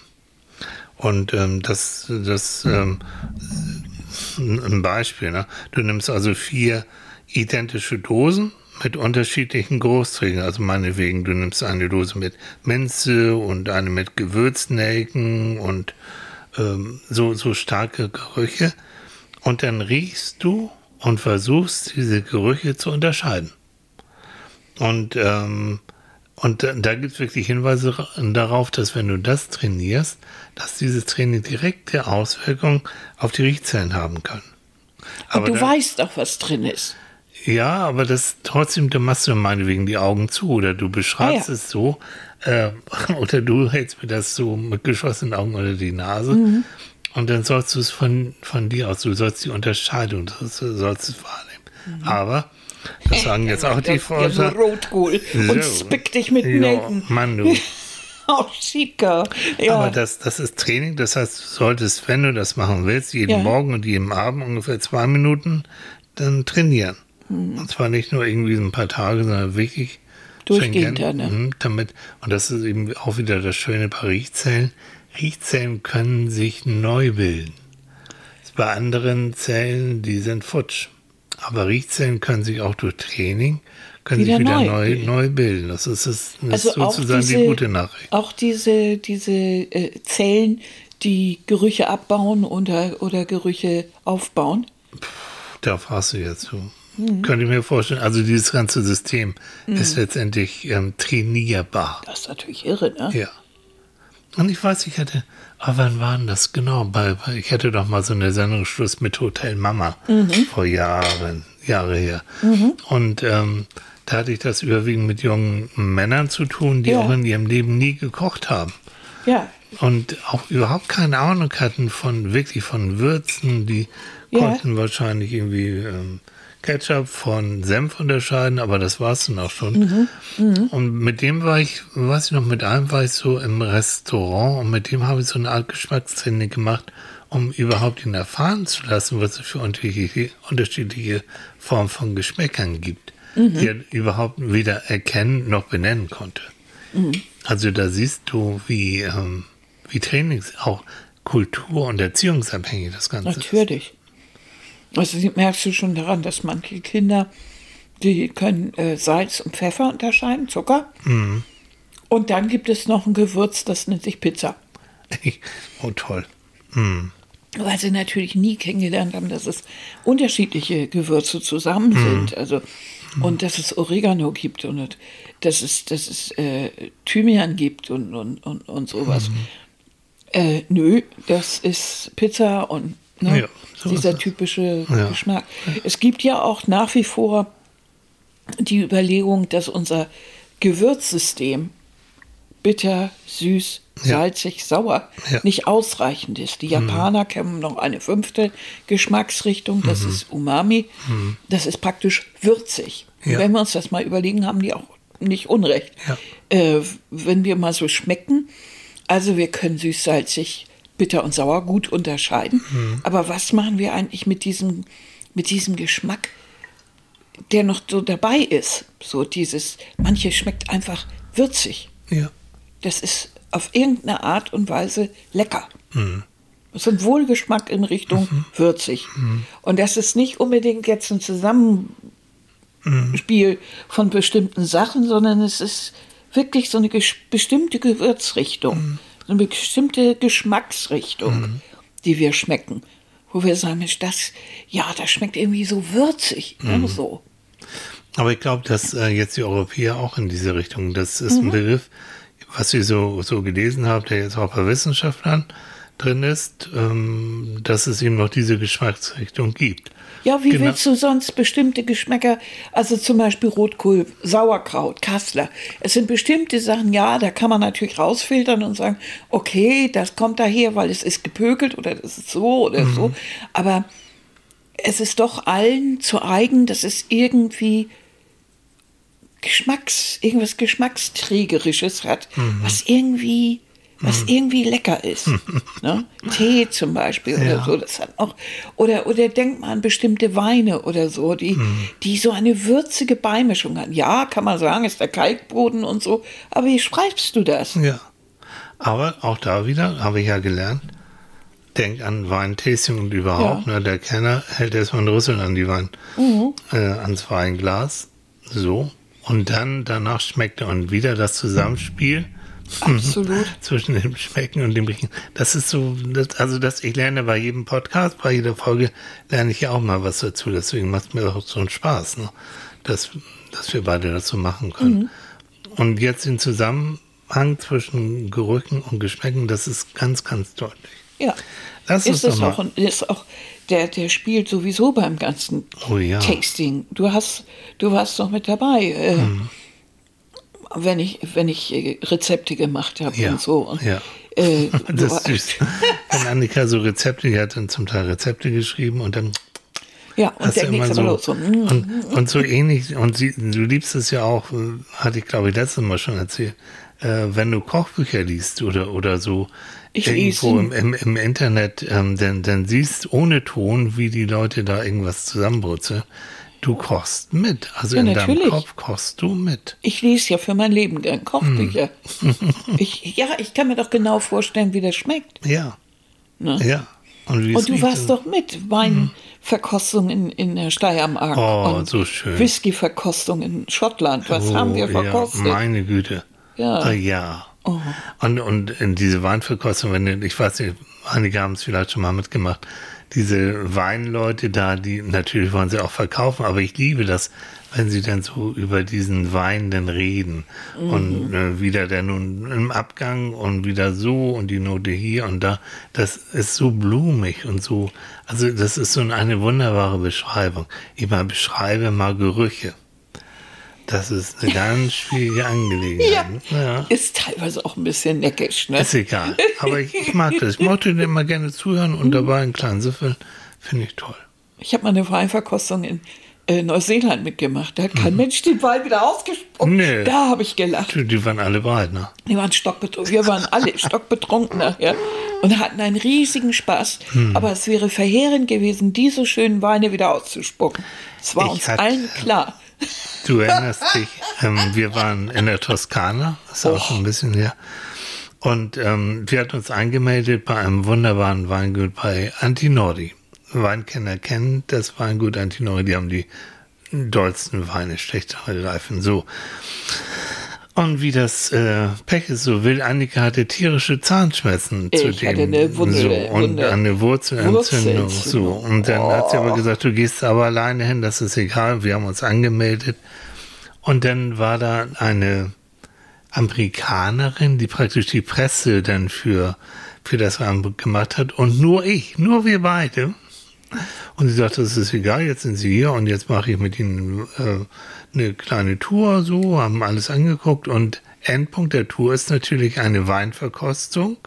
Und ähm, das, das ähm, ein Beispiel, ne? Du nimmst also vier identische Dosen mit unterschiedlichen Großträgern. Also meinetwegen, du nimmst eine Dose mit Minze und eine mit Gewürznelken und ähm, so, so starke Gerüche. Und dann riechst du und versuchst, diese Gerüche zu unterscheiden. Und, ähm, und da, da gibt es wirklich Hinweise darauf, dass wenn du das trainierst, dass dieses Training direkte Auswirkungen auf die Riechzellen haben kann. Und du da- weißt doch, was drin ist. Ja, aber das trotzdem, da machst du meinetwegen die Augen zu oder du beschreibst Ah, ja. es so äh, oder du hältst mir das so mit geschlossenen Augen unter die Nase Mhm. und dann sollst du es von, von dir aus, du sollst die Unterscheidung, das sollst es wahrnehmen. Aber, das sagen jetzt auch die Ja, so Forscher. Rotkohl und So. spick dich mit Nelken. Mann, du. Oh, Chica. Ja. Aber das, das ist Training, das heißt, du solltest, wenn du das machen willst, jeden Ja. Morgen und jeden Abend ungefähr zwei Minuten dann trainieren. Und zwar nicht nur irgendwie so ein paar Tage, sondern wirklich Durchgehend, ja, ne? mhm, damit, und das ist eben auch wieder das Schöne bei Riechzellen. Riechzellen können sich neu bilden. Bei anderen Zellen, die sind futsch. Aber Riechzellen können sich auch durch Training können Wieder sich wieder neu neu, bilden. neu bilden. Das ist, das ist also sozusagen diese, die gute Nachricht. Auch diese, diese äh, Zellen, die Gerüche abbauen oder, oder Gerüche aufbauen. Da fragst du jetzt so. Könnte ich mir vorstellen. Also dieses ganze System ist letztendlich ähm, trainierbar. Das ist natürlich irre, ne? Ja. Und ich weiß, ich hatte, aber wann war denn das genau? Bei, ich hatte doch mal so eine Sendung Schluss mit Hotel Mama vor Jahren, Jahre her. Und ähm, da hatte ich das überwiegend mit jungen Männern zu tun, die Ja. auch in ihrem Leben nie gekocht haben Ja. und auch überhaupt keine Ahnung hatten von wirklich von Würzen. Die Ja. konnten wahrscheinlich irgendwie ähm, Ketchup von Senf unterscheiden, aber das war es dann auch schon. Mhm, und mit dem war ich, weiß ich noch, mit einem war ich so im Restaurant und mit dem habe ich so eine Art Geschmacksszene gemacht, um überhaupt ihn erfahren zu lassen, was es für unterschiedliche, unterschiedliche Formen von Geschmäckern gibt, mhm. die er überhaupt weder erkennen noch benennen konnte. Mhm. Also da siehst du, wie, ähm, wie Trainings auch kultur- und erziehungsabhängig das Ganze Natürlich. ist. Natürlich. Also merkst du schon daran, dass manche Kinder, die können äh, Salz und Pfeffer unterscheiden, Zucker. Mhm. Und dann gibt es noch ein Gewürz, das nennt sich Pizza. oh, toll. Mhm. Weil sie natürlich nie kennengelernt haben, dass es unterschiedliche Gewürze zusammen mhm. sind. Also, und dass es Oregano gibt und dass es, dass es äh, Thymian gibt und, und, und, und sowas. Mhm. Äh, nö, das ist Pizza und ne, ja, so dieser typische ja. Geschmack. Es gibt ja auch nach wie vor die Überlegung, dass unser Gewürzsystem bitter, süß, salzig, ja. sauer ja. nicht ausreichend ist. Die mhm. Japaner mhm. kennen noch eine fünfte Geschmacksrichtung, das mhm. ist Umami. Mhm. Das ist praktisch würzig. Ja. Wenn wir uns das mal überlegen, haben die auch nicht Unrecht. Äh, wenn wir mal so schmecken, also wir können süß, salzig, bitter und sauer gut unterscheiden. Mhm. Aber was machen wir eigentlich mit diesem, mit diesem Geschmack, der noch so dabei ist? So dieses, manche schmeckt einfach würzig. Ja. Das ist auf irgendeine Art und Weise lecker. Mhm. Das ist ein Wohlgeschmack in Richtung mhm. würzig. Mhm. Und das ist nicht unbedingt jetzt ein Zusammenspiel mhm. von bestimmten Sachen, sondern es ist wirklich so eine bestimmte Gewürzrichtung, mhm. Eine bestimmte Geschmacksrichtung, mhm. die wir schmecken. Wo wir sagen, Mensch, das, ja, das schmeckt irgendwie so würzig. Ne, mhm. so. Aber ich glaube, dass äh, jetzt die Europäer auch in diese Richtung, das ist ein mhm. Begriff, was ich so, so gelesen habe, der jetzt auch bei Wissenschaftlern drin ist, ähm, dass es eben noch diese Geschmacksrichtung gibt. Ja, wie genau. willst du sonst bestimmte Geschmäcker, also zum Beispiel Rotkohl, Sauerkraut, Kassler. Es sind bestimmte Sachen, ja, da kann man natürlich rausfiltern und sagen, okay, das kommt daher, weil es ist gepökelt oder das ist so oder mhm. so. Aber es ist doch allen zu eigen, dass es irgendwie Geschmacks, irgendwas Geschmacksträgerisches hat, mhm. was irgendwie was mhm. irgendwie lecker ist. ne? Tee zum Beispiel oder ja. so, das hat auch, oder, oder denkt man an bestimmte Weine oder so, die, mhm. die so eine würzige Beimischung haben. Ja, kann man sagen, ist der Kalkboden und so, aber wie schreibst du das? Ja. Aber auch da wieder, habe ich ja gelernt, denk an Weintasting und überhaupt. Ja. Ne, der Kenner hält erstmal einen Rüssel an die Wein, mhm. äh, ans Weinglas. So. Und dann, danach schmeckt er und wieder das Zusammenspiel. Absolut. Zwischen dem Schmecken und dem Riechen. Das ist so, das, also das, ich lerne bei jedem Podcast, bei jeder Folge, lerne ich ja auch mal was dazu. Deswegen macht es mir auch so einen Spaß, ne? dass, dass wir beide das so machen können. Mhm. Und jetzt den Zusammenhang zwischen Gerüchen und Geschmäcken, das ist ganz, ganz deutlich. Ja. Das ist es auch. Ist auch der, der spielt sowieso beim ganzen oh, ja. Tasting. Du hast, du warst noch mit dabei. Äh, mhm wenn ich, wenn ich äh, Rezepte gemacht habe ja, und so. Und, ja. Äh, das ist süß. wenn Annika so Rezepte, die hat dann zum Teil Rezepte geschrieben und dann. Ja, und dann ging so, los. So, mm, und, mm, und, so ähnlich, und sie, du liebst es ja auch, äh, hatte ich glaube ich letztes Mal schon erzählt, äh, wenn du Kochbücher liest oder, oder so ich irgendwo im, im, im, Internet, ähm, dann, dann siehst ohne Ton, wie die Leute da irgendwas zusammenbrutzeln. Du kochst mit. Also ja, in natürlich. deinem Kopf kochst du mit. Ich lese ja für mein Leben gern Kochbücher. Hm. ich, ja, ich kann mir doch genau vorstellen, wie das schmeckt. Ja. Ne? Ja. Und, und du warst doch mit Weinverkostung in, in der Steiermark. Oh, und so schön. Whiskyverkostung in Schottland. Was oh, haben wir verkostet? Ja, meine Güte. Ja. Oh, ja. Oh. Und, und in diese Weinverkostung, wenn ich weiß nicht, einige haben es vielleicht schon mal mitgemacht, diese Weinleute da, die natürlich wollen sie auch verkaufen, aber ich liebe das, wenn sie dann so über diesen Wein dann reden mhm. und äh, wieder der nun im Abgang und wieder so und die Note hier und da, das ist so blumig und so, also das ist so eine wunderbare Beschreibung. Ich mal beschreibe mal Gerüche. Das ist eine ganz schwierige Angelegenheit. Ja, ja. Ist teilweise auch ein bisschen neckisch, ne? Ist egal. Aber ich, ich mag das. Ich mochte dir immer gerne zuhören und dabei einen kleinen Süffel. Finde ich toll. Ich habe mal eine Weinverkostung in äh, Neuseeland mitgemacht. Da hat kein Mensch den Wein wieder ausgespuckt. Nee. Da habe ich gelacht. Die, waren alle ne? Die waren stockbetrunken. Wir waren alle stockbetrunken nachher und hatten einen riesigen Spaß. Aber es wäre verheerend gewesen, diese schönen Weine wieder auszuspucken. Es war Ich uns hatte- allen klar. Du erinnerst dich, ähm, wir waren in der Toskana, das ist auch schon ein bisschen her. Und ähm, wir hatten uns angemeldet bei einem wunderbaren Weingut bei Antinori. Weinkenner kennen das Weingut Antinori, die haben die dollsten Weine, schlechtere Reifen, so. Und wie das äh, Pech ist, so will, Annika hatte tierische Zahnschmerzen Ich zu dem. hatte eine Wunde- so, und Wunde- eine Wurzelentzündung. So. Und dann hat sie aber gesagt, du gehst aber alleine hin, das ist egal. Wir haben uns angemeldet. Und dann war da eine Amerikanerin, die praktisch die Presse dann für, für das gemacht hat. Und nur ich, nur wir beide. Und sie sagte, das ist egal, jetzt sind sie hier und jetzt mache ich mit ihnen äh, eine kleine Tour, so, haben alles angeguckt. Und Endpunkt der Tour ist natürlich eine Weinverkostung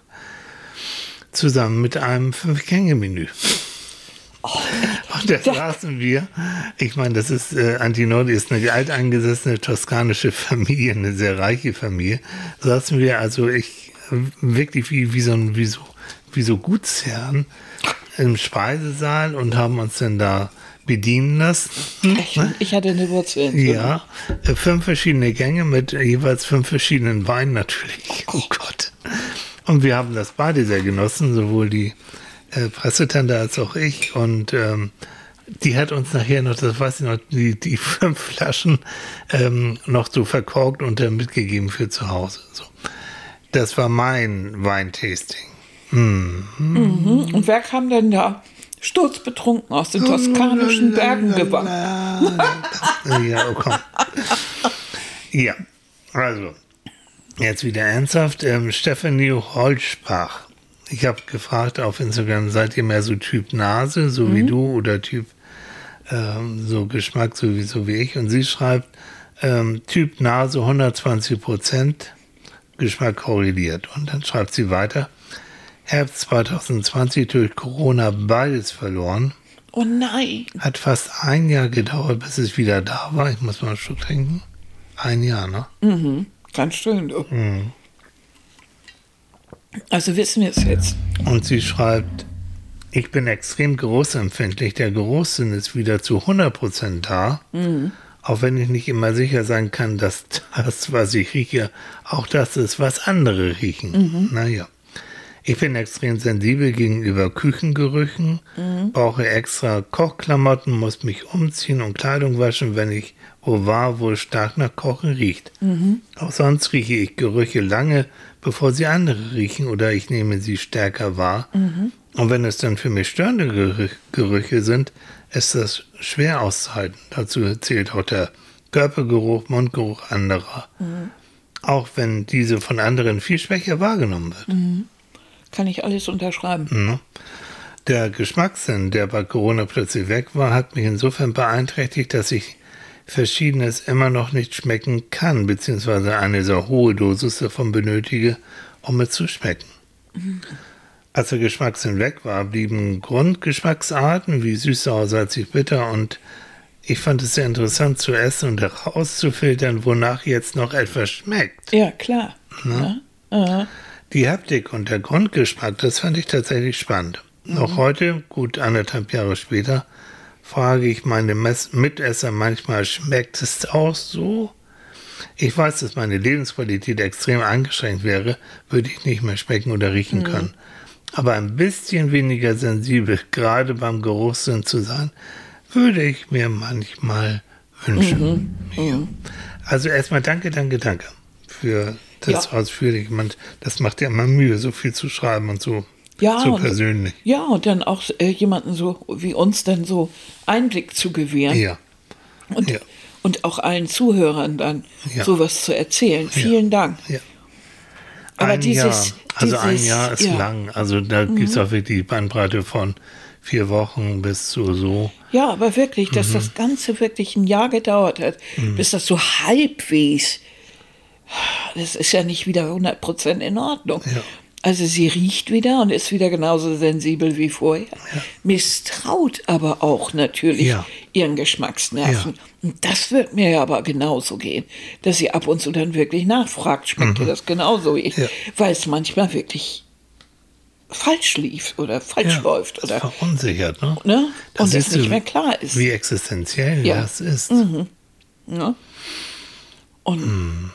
zusammen mit einem Fünf-Gänge-Menü. Und da saßen wir, ich meine, das ist, äh, Antinori ist eine alteingesessene toskanische Familie, eine sehr reiche Familie. Saßen wir, also ich, wirklich wie, wie so ein, wie so, wie so Gutsherren im Speisesaal und haben uns dann da bedienen lassen. Ich, ich hatte eine Wurzelentzündung. Ja, äh, fünf verschiedene Gänge mit jeweils fünf verschiedenen Weinen natürlich. Oh Gott. Und wir haben das beide sehr genossen, sowohl die äh, Pressetante als auch ich. Und ähm, die hat uns nachher noch, das weiß ich noch, die, die fünf Flaschen ähm, noch so verkorkt und dann mitgegeben für zu Hause. So. Das war mein Weintasting. Und wer kam denn da sturzbetrunken aus den toskanischen Bergen gewandt? Ja, oh komm. Ja, also, jetzt wieder ernsthaft. Ähm, Stephanie Holzbach. Ich habe gefragt auf Instagram, seid ihr mehr so Typ Nase, so wie du, oder Typ ähm, so Geschmack, so wie, so wie ich? Und sie schreibt, ähm, Typ Nase 120 Prozent, Geschmack korreliert. Und dann schreibt sie weiter, Herbst 2020 durch Corona beides verloren. Oh nein. Hat fast ein Jahr gedauert, bis es wieder da war. Ich muss mal einen Schluck trinken. Ein Jahr, ne? Mhm. Ganz schön, du. Also wissen wir es jetzt. Und sie schreibt, ich bin extrem geruchsempfindlich. Der Geruchssinn ist wieder zu 100% da. Auch wenn ich nicht immer sicher sein kann, dass das, was ich rieche, auch das ist, was andere riechen. Naja. Ich bin extrem sensibel gegenüber Küchengerüchen, brauche extra Kochklamotten, muss mich umziehen und Kleidung waschen, wenn ich wo war, wo es stark nach Kochen riecht. Auch sonst rieche ich Gerüche lange, bevor sie andere riechen oder ich nehme sie stärker wahr. Und wenn es dann für mich störende Gerü Gerüche sind, ist das schwer auszuhalten. Dazu zählt auch der Körpergeruch, Mundgeruch anderer. Auch wenn diese von anderen viel schwächer wahrgenommen wird. Kann ich alles unterschreiben. Ne? Der Geschmackssinn, der bei Corona plötzlich weg war, hat mich insofern beeinträchtigt, dass ich Verschiedenes immer noch nicht schmecken kann, beziehungsweise eine sehr hohe Dosis davon benötige, um es zu schmecken. Als der Geschmackssinn weg war, blieben Grundgeschmacksarten wie süß, sauer, salzig, bitter und ich fand es sehr interessant zu essen und herauszufiltern, wonach jetzt noch etwas schmeckt. Ja, klar. Ja. Aha. Die Haptik und der Grundgeschmack, das fand ich tatsächlich spannend. Auch heute, gut anderthalb Jahre später, frage ich meine Mess Mitesser manchmal, schmeckt es auch so? Ich weiß, dass meine Lebensqualität extrem eingeschränkt wäre, würde ich nicht mehr schmecken oder riechen können. Aber ein bisschen weniger sensibel, gerade beim Geruchssinn zu sein, würde ich mir manchmal wünschen. Ja. Also erstmal danke, danke, danke für das Ja. ausführliche. Man, das macht ja immer Mühe, so viel zu schreiben und so, Ja, so und- persönlich. Ja, und dann auch äh, jemanden so wie uns dann so Einblick zu gewähren. Ja. Und, Ja. und auch allen Zuhörern dann Ja. sowas zu erzählen. Vielen Dank. Ja. Aber ein dieses, Jahr. Also ein dieses- Jahr ist. Mhm. lang. Also da gibt es auch wirklich die Bandbreite von vier Wochen bis zu so. Ja, aber wirklich, dass Mhm. das Ganze wirklich ein Jahr gedauert hat, bis das so halbwegs, das ist ja nicht wieder 100% in Ordnung. Ja. Also sie riecht wieder und ist wieder genauso sensibel wie vorher, misstraut aber auch natürlich Ja. ihren Geschmacksnerven. Ja. Und das wird mir ja aber genauso gehen, dass sie ab und zu dann wirklich nachfragt, schmeckt dir das genauso? Ich, Mhm. Ja. Weil es manchmal wirklich falsch lief oder falsch läuft oder verunsichert, ne? ne? Das und es nicht mehr klar ist. Wie existenziell Ja. das ist. Ne? Und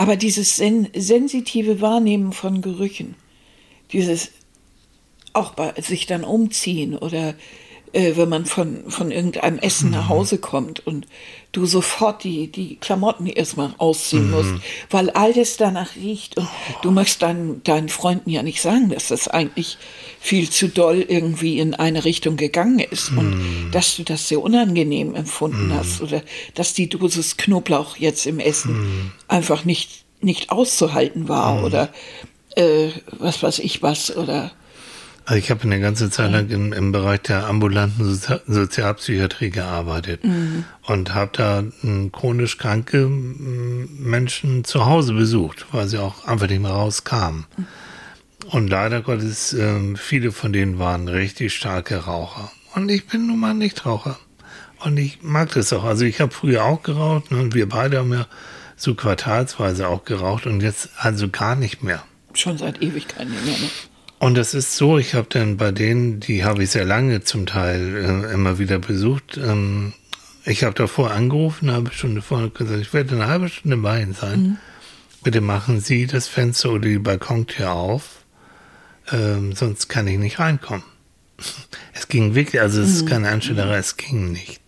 aber dieses sen sensitive Wahrnehmen von Gerüchen, dieses auch bei sich dann umziehen oder äh, wenn man von, von irgendeinem Essen nach Hause kommt und du sofort die, die Klamotten erstmal ausziehen musst, weil alles danach riecht und du möchtest deinen, deinen Freunden ja nicht sagen, dass das eigentlich viel zu doll irgendwie in eine Richtung gegangen ist und dass du das sehr unangenehm empfunden hast oder dass die Dosis Knoblauch jetzt im Essen einfach nicht, nicht auszuhalten war oder äh, was weiß ich was oder Also ich habe eine ganze Zeit lang im, im Bereich der ambulanten Sozi Sozialpsychiatrie gearbeitet und habe da chronisch kranke m, Menschen zu Hause besucht, weil sie auch einfach nicht mehr rauskamen. Und leider Gottes, ähm, viele von denen waren richtig starke Raucher. Und ich bin nun mal nicht Raucher. Und ich mag das auch. Also ich habe früher auch geraucht ne, und wir beide haben ja so quartalsweise auch geraucht und jetzt also gar nicht mehr. schon seit Ewigkeiten nicht mehr. Ne? Und das ist so, ich habe dann bei denen, die habe ich sehr lange zum Teil äh, immer wieder besucht. Ähm, ich habe davor angerufen, eine halbe Stunde vorher gesagt, ich werde eine halbe Stunde bei Ihnen sein. Bitte machen Sie das Fenster oder die Balkontür auf, ähm, sonst kann ich nicht reinkommen. Es ging wirklich, also es ist keine Anstellerei, es ging nicht.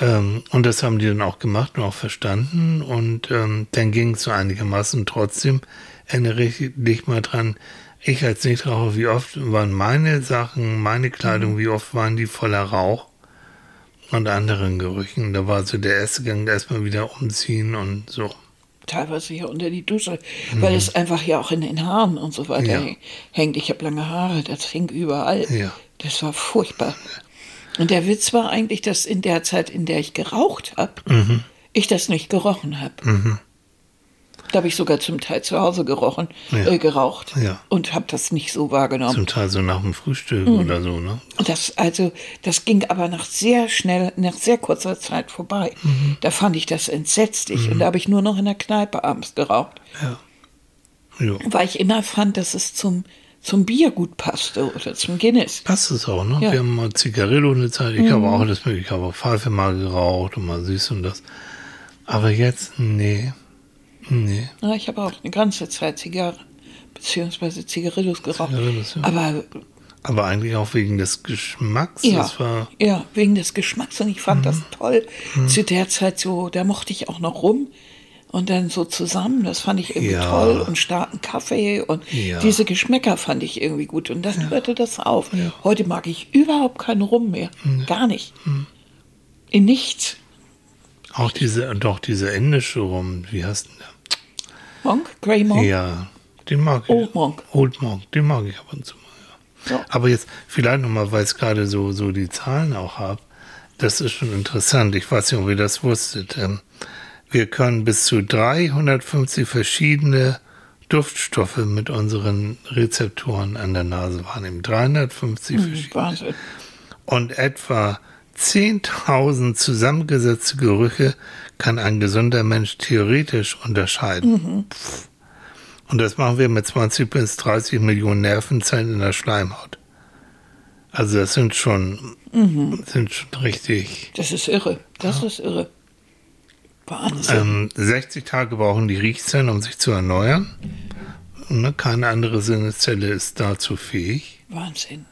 Ähm, und das haben die dann auch gemacht und auch verstanden. Und ähm, dann ging es so einigermaßen. Trotzdem erinnere ich dich mal dran, ich als Nichtraucher, wie oft waren meine Sachen, meine Kleidung, wie oft waren die voller Rauch und anderen Gerüchen. Da war so der erste Gang erstmal wieder umziehen und so. Teilweise hier unter die Dusche, weil es einfach ja auch in den Haaren und so weiter Mhm. Ja. hängt. Ich habe lange Haare, das hing überall. Ja. Das war furchtbar. Und der Witz war eigentlich, dass in der Zeit, in der ich geraucht habe, Mhm. ich das nicht gerochen habe. Da habe ich sogar zum Teil zu Hause gerochen, Ja. äh, geraucht Ja. und habe das nicht so wahrgenommen. Zum Teil so nach dem Frühstück Mhm. oder so, ne? Das, also, das ging aber nach sehr schnell, nach sehr kurzer Zeit vorbei. Mhm. Da fand ich das entsetzlich und da habe ich nur noch in der Kneipe abends geraucht, Ja. Jo. weil ich immer fand, dass es zum, zum Bier gut passte oder zum Guinness. Passt es auch, ne? Ja. Mhm. Wir haben mal Zigarillo eine Zeit, ich habe auch alles mögliche, ich habe auch Pfeife mal geraucht und mal süß und das. Aber jetzt, nee. Nee. Ja, ich habe auch eine ganze Zeit Zigarre beziehungsweise Zigarillos geraucht. Zigarillos, ja. Aber Aber eigentlich auch wegen des Geschmacks. ja, Das ja, wegen des Geschmacks und ich fand das Mhm. toll. Zu der Zeit so, da mochte ich auch noch rum und dann so zusammen, das fand ich irgendwie Ja. toll und starken Kaffee und Ja. diese Geschmäcker fand ich irgendwie gut und dann hörte das auf. Ja. Heute mag ich überhaupt keinen Rum mehr, gar nicht. Mhm. In nichts. auch diese, doch diese indische Rum, wie heißt denn Monk, Grey Monk. Ja, den mag ich. Old Monk. Old Monk, den mag ich ab und zu mal, ja. Ja. Aber jetzt vielleicht nochmal, weil ich gerade so, so die Zahlen auch habe. Das ist schon interessant. Ich weiß nicht, ob ihr das wusstet. Ähm, Wir können bis zu 350 verschiedene Duftstoffe mit unseren Rezeptoren an der Nase wahrnehmen. 350 verschiedene. Wahnsinn. Und etwa 10.000 zusammengesetzte Gerüche kann ein gesunder Mensch theoretisch unterscheiden. Pff. Und das machen wir mit 20 bis 30 Millionen Nervenzellen in der Schleimhaut. Also das sind schon, sind schon richtig. Das ist irre. Das ist irre. Wahnsinn. Ähm, 60 Tage brauchen die Riechzellen, um sich zu erneuern. Ne, keine andere Sinneszelle ist dazu fähig. Wahnsinn.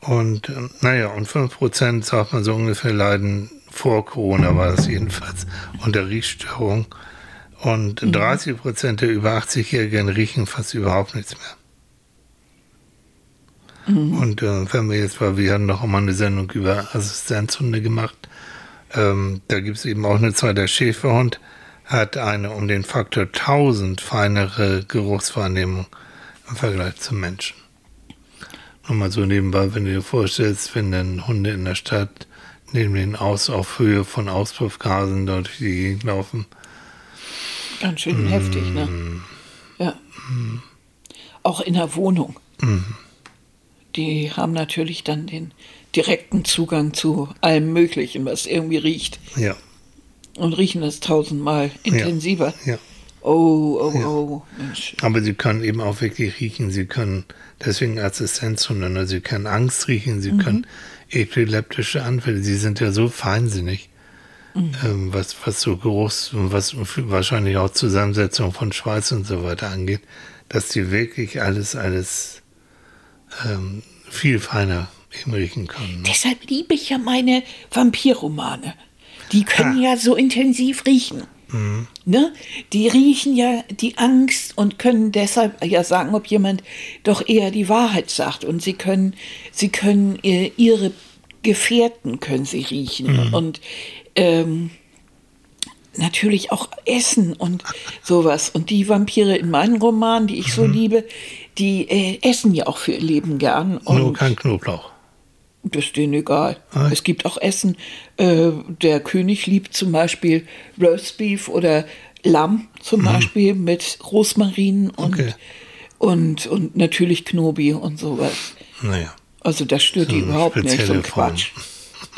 Und ähm, naja, und 5% sagt man so ungefähr leiden vor Corona war das jedenfalls unter Riechstörung. Und 30% der über 80-Jährigen riechen fast überhaupt nichts mehr. Und äh, wenn wir jetzt, weil wir hatten noch mal eine Sendung über Assistenzhunde gemacht, ähm, da gibt es eben auch eine Zahl, der Schäferhund hat eine um den Faktor 1000 feinere Geruchswahrnehmung im Vergleich zum Menschen. Nur mal so nebenbei, wenn du dir vorstellst, wenn dann Hunde in der Stadt neben den Aus auf Höhe von Auspuffgasen dort durch die Gegend laufen. Ganz schön heftig, ne? Ja. Auch in der Wohnung. Die haben natürlich dann den direkten Zugang zu allem Möglichen, was irgendwie riecht. Ja. Und riechen das tausendmal intensiver. Ja. Oh, oh, oh. Mensch. Aber sie können eben auch wirklich riechen. Sie können deswegen Assistenzhunde. Sie können Angst riechen. Sie können epileptische Anfälle. Sie sind ja so feinsinnig, ähm, was, was so Geruchs und was wahrscheinlich auch Zusammensetzung von Schweiß und so weiter angeht, dass die wirklich alles, alles ähm, viel feiner eben riechen können. Ne? Deshalb liebe ich ja meine Vampirromane. Die können ja so intensiv riechen. Ne? Die riechen ja die Angst und können deshalb ja sagen, ob jemand doch eher die Wahrheit sagt. Und sie können, sie können äh, ihre Gefährten können sie riechen und ähm, natürlich auch essen und sowas. Und die Vampire in meinen Romanen, die ich so liebe, die äh, essen ja auch für ihr Leben gern. Und Nur kein Knoblauch. Das ist denen egal. Ah. Es gibt auch Essen. Äh, der König liebt zum Beispiel Roastbeef oder Lamm zum Beispiel mit Rosmarin und, Mhm. Okay. und, und natürlich Knobi und sowas. Naja. Also das stört die So eine überhaupt nicht, so ein. Quatsch.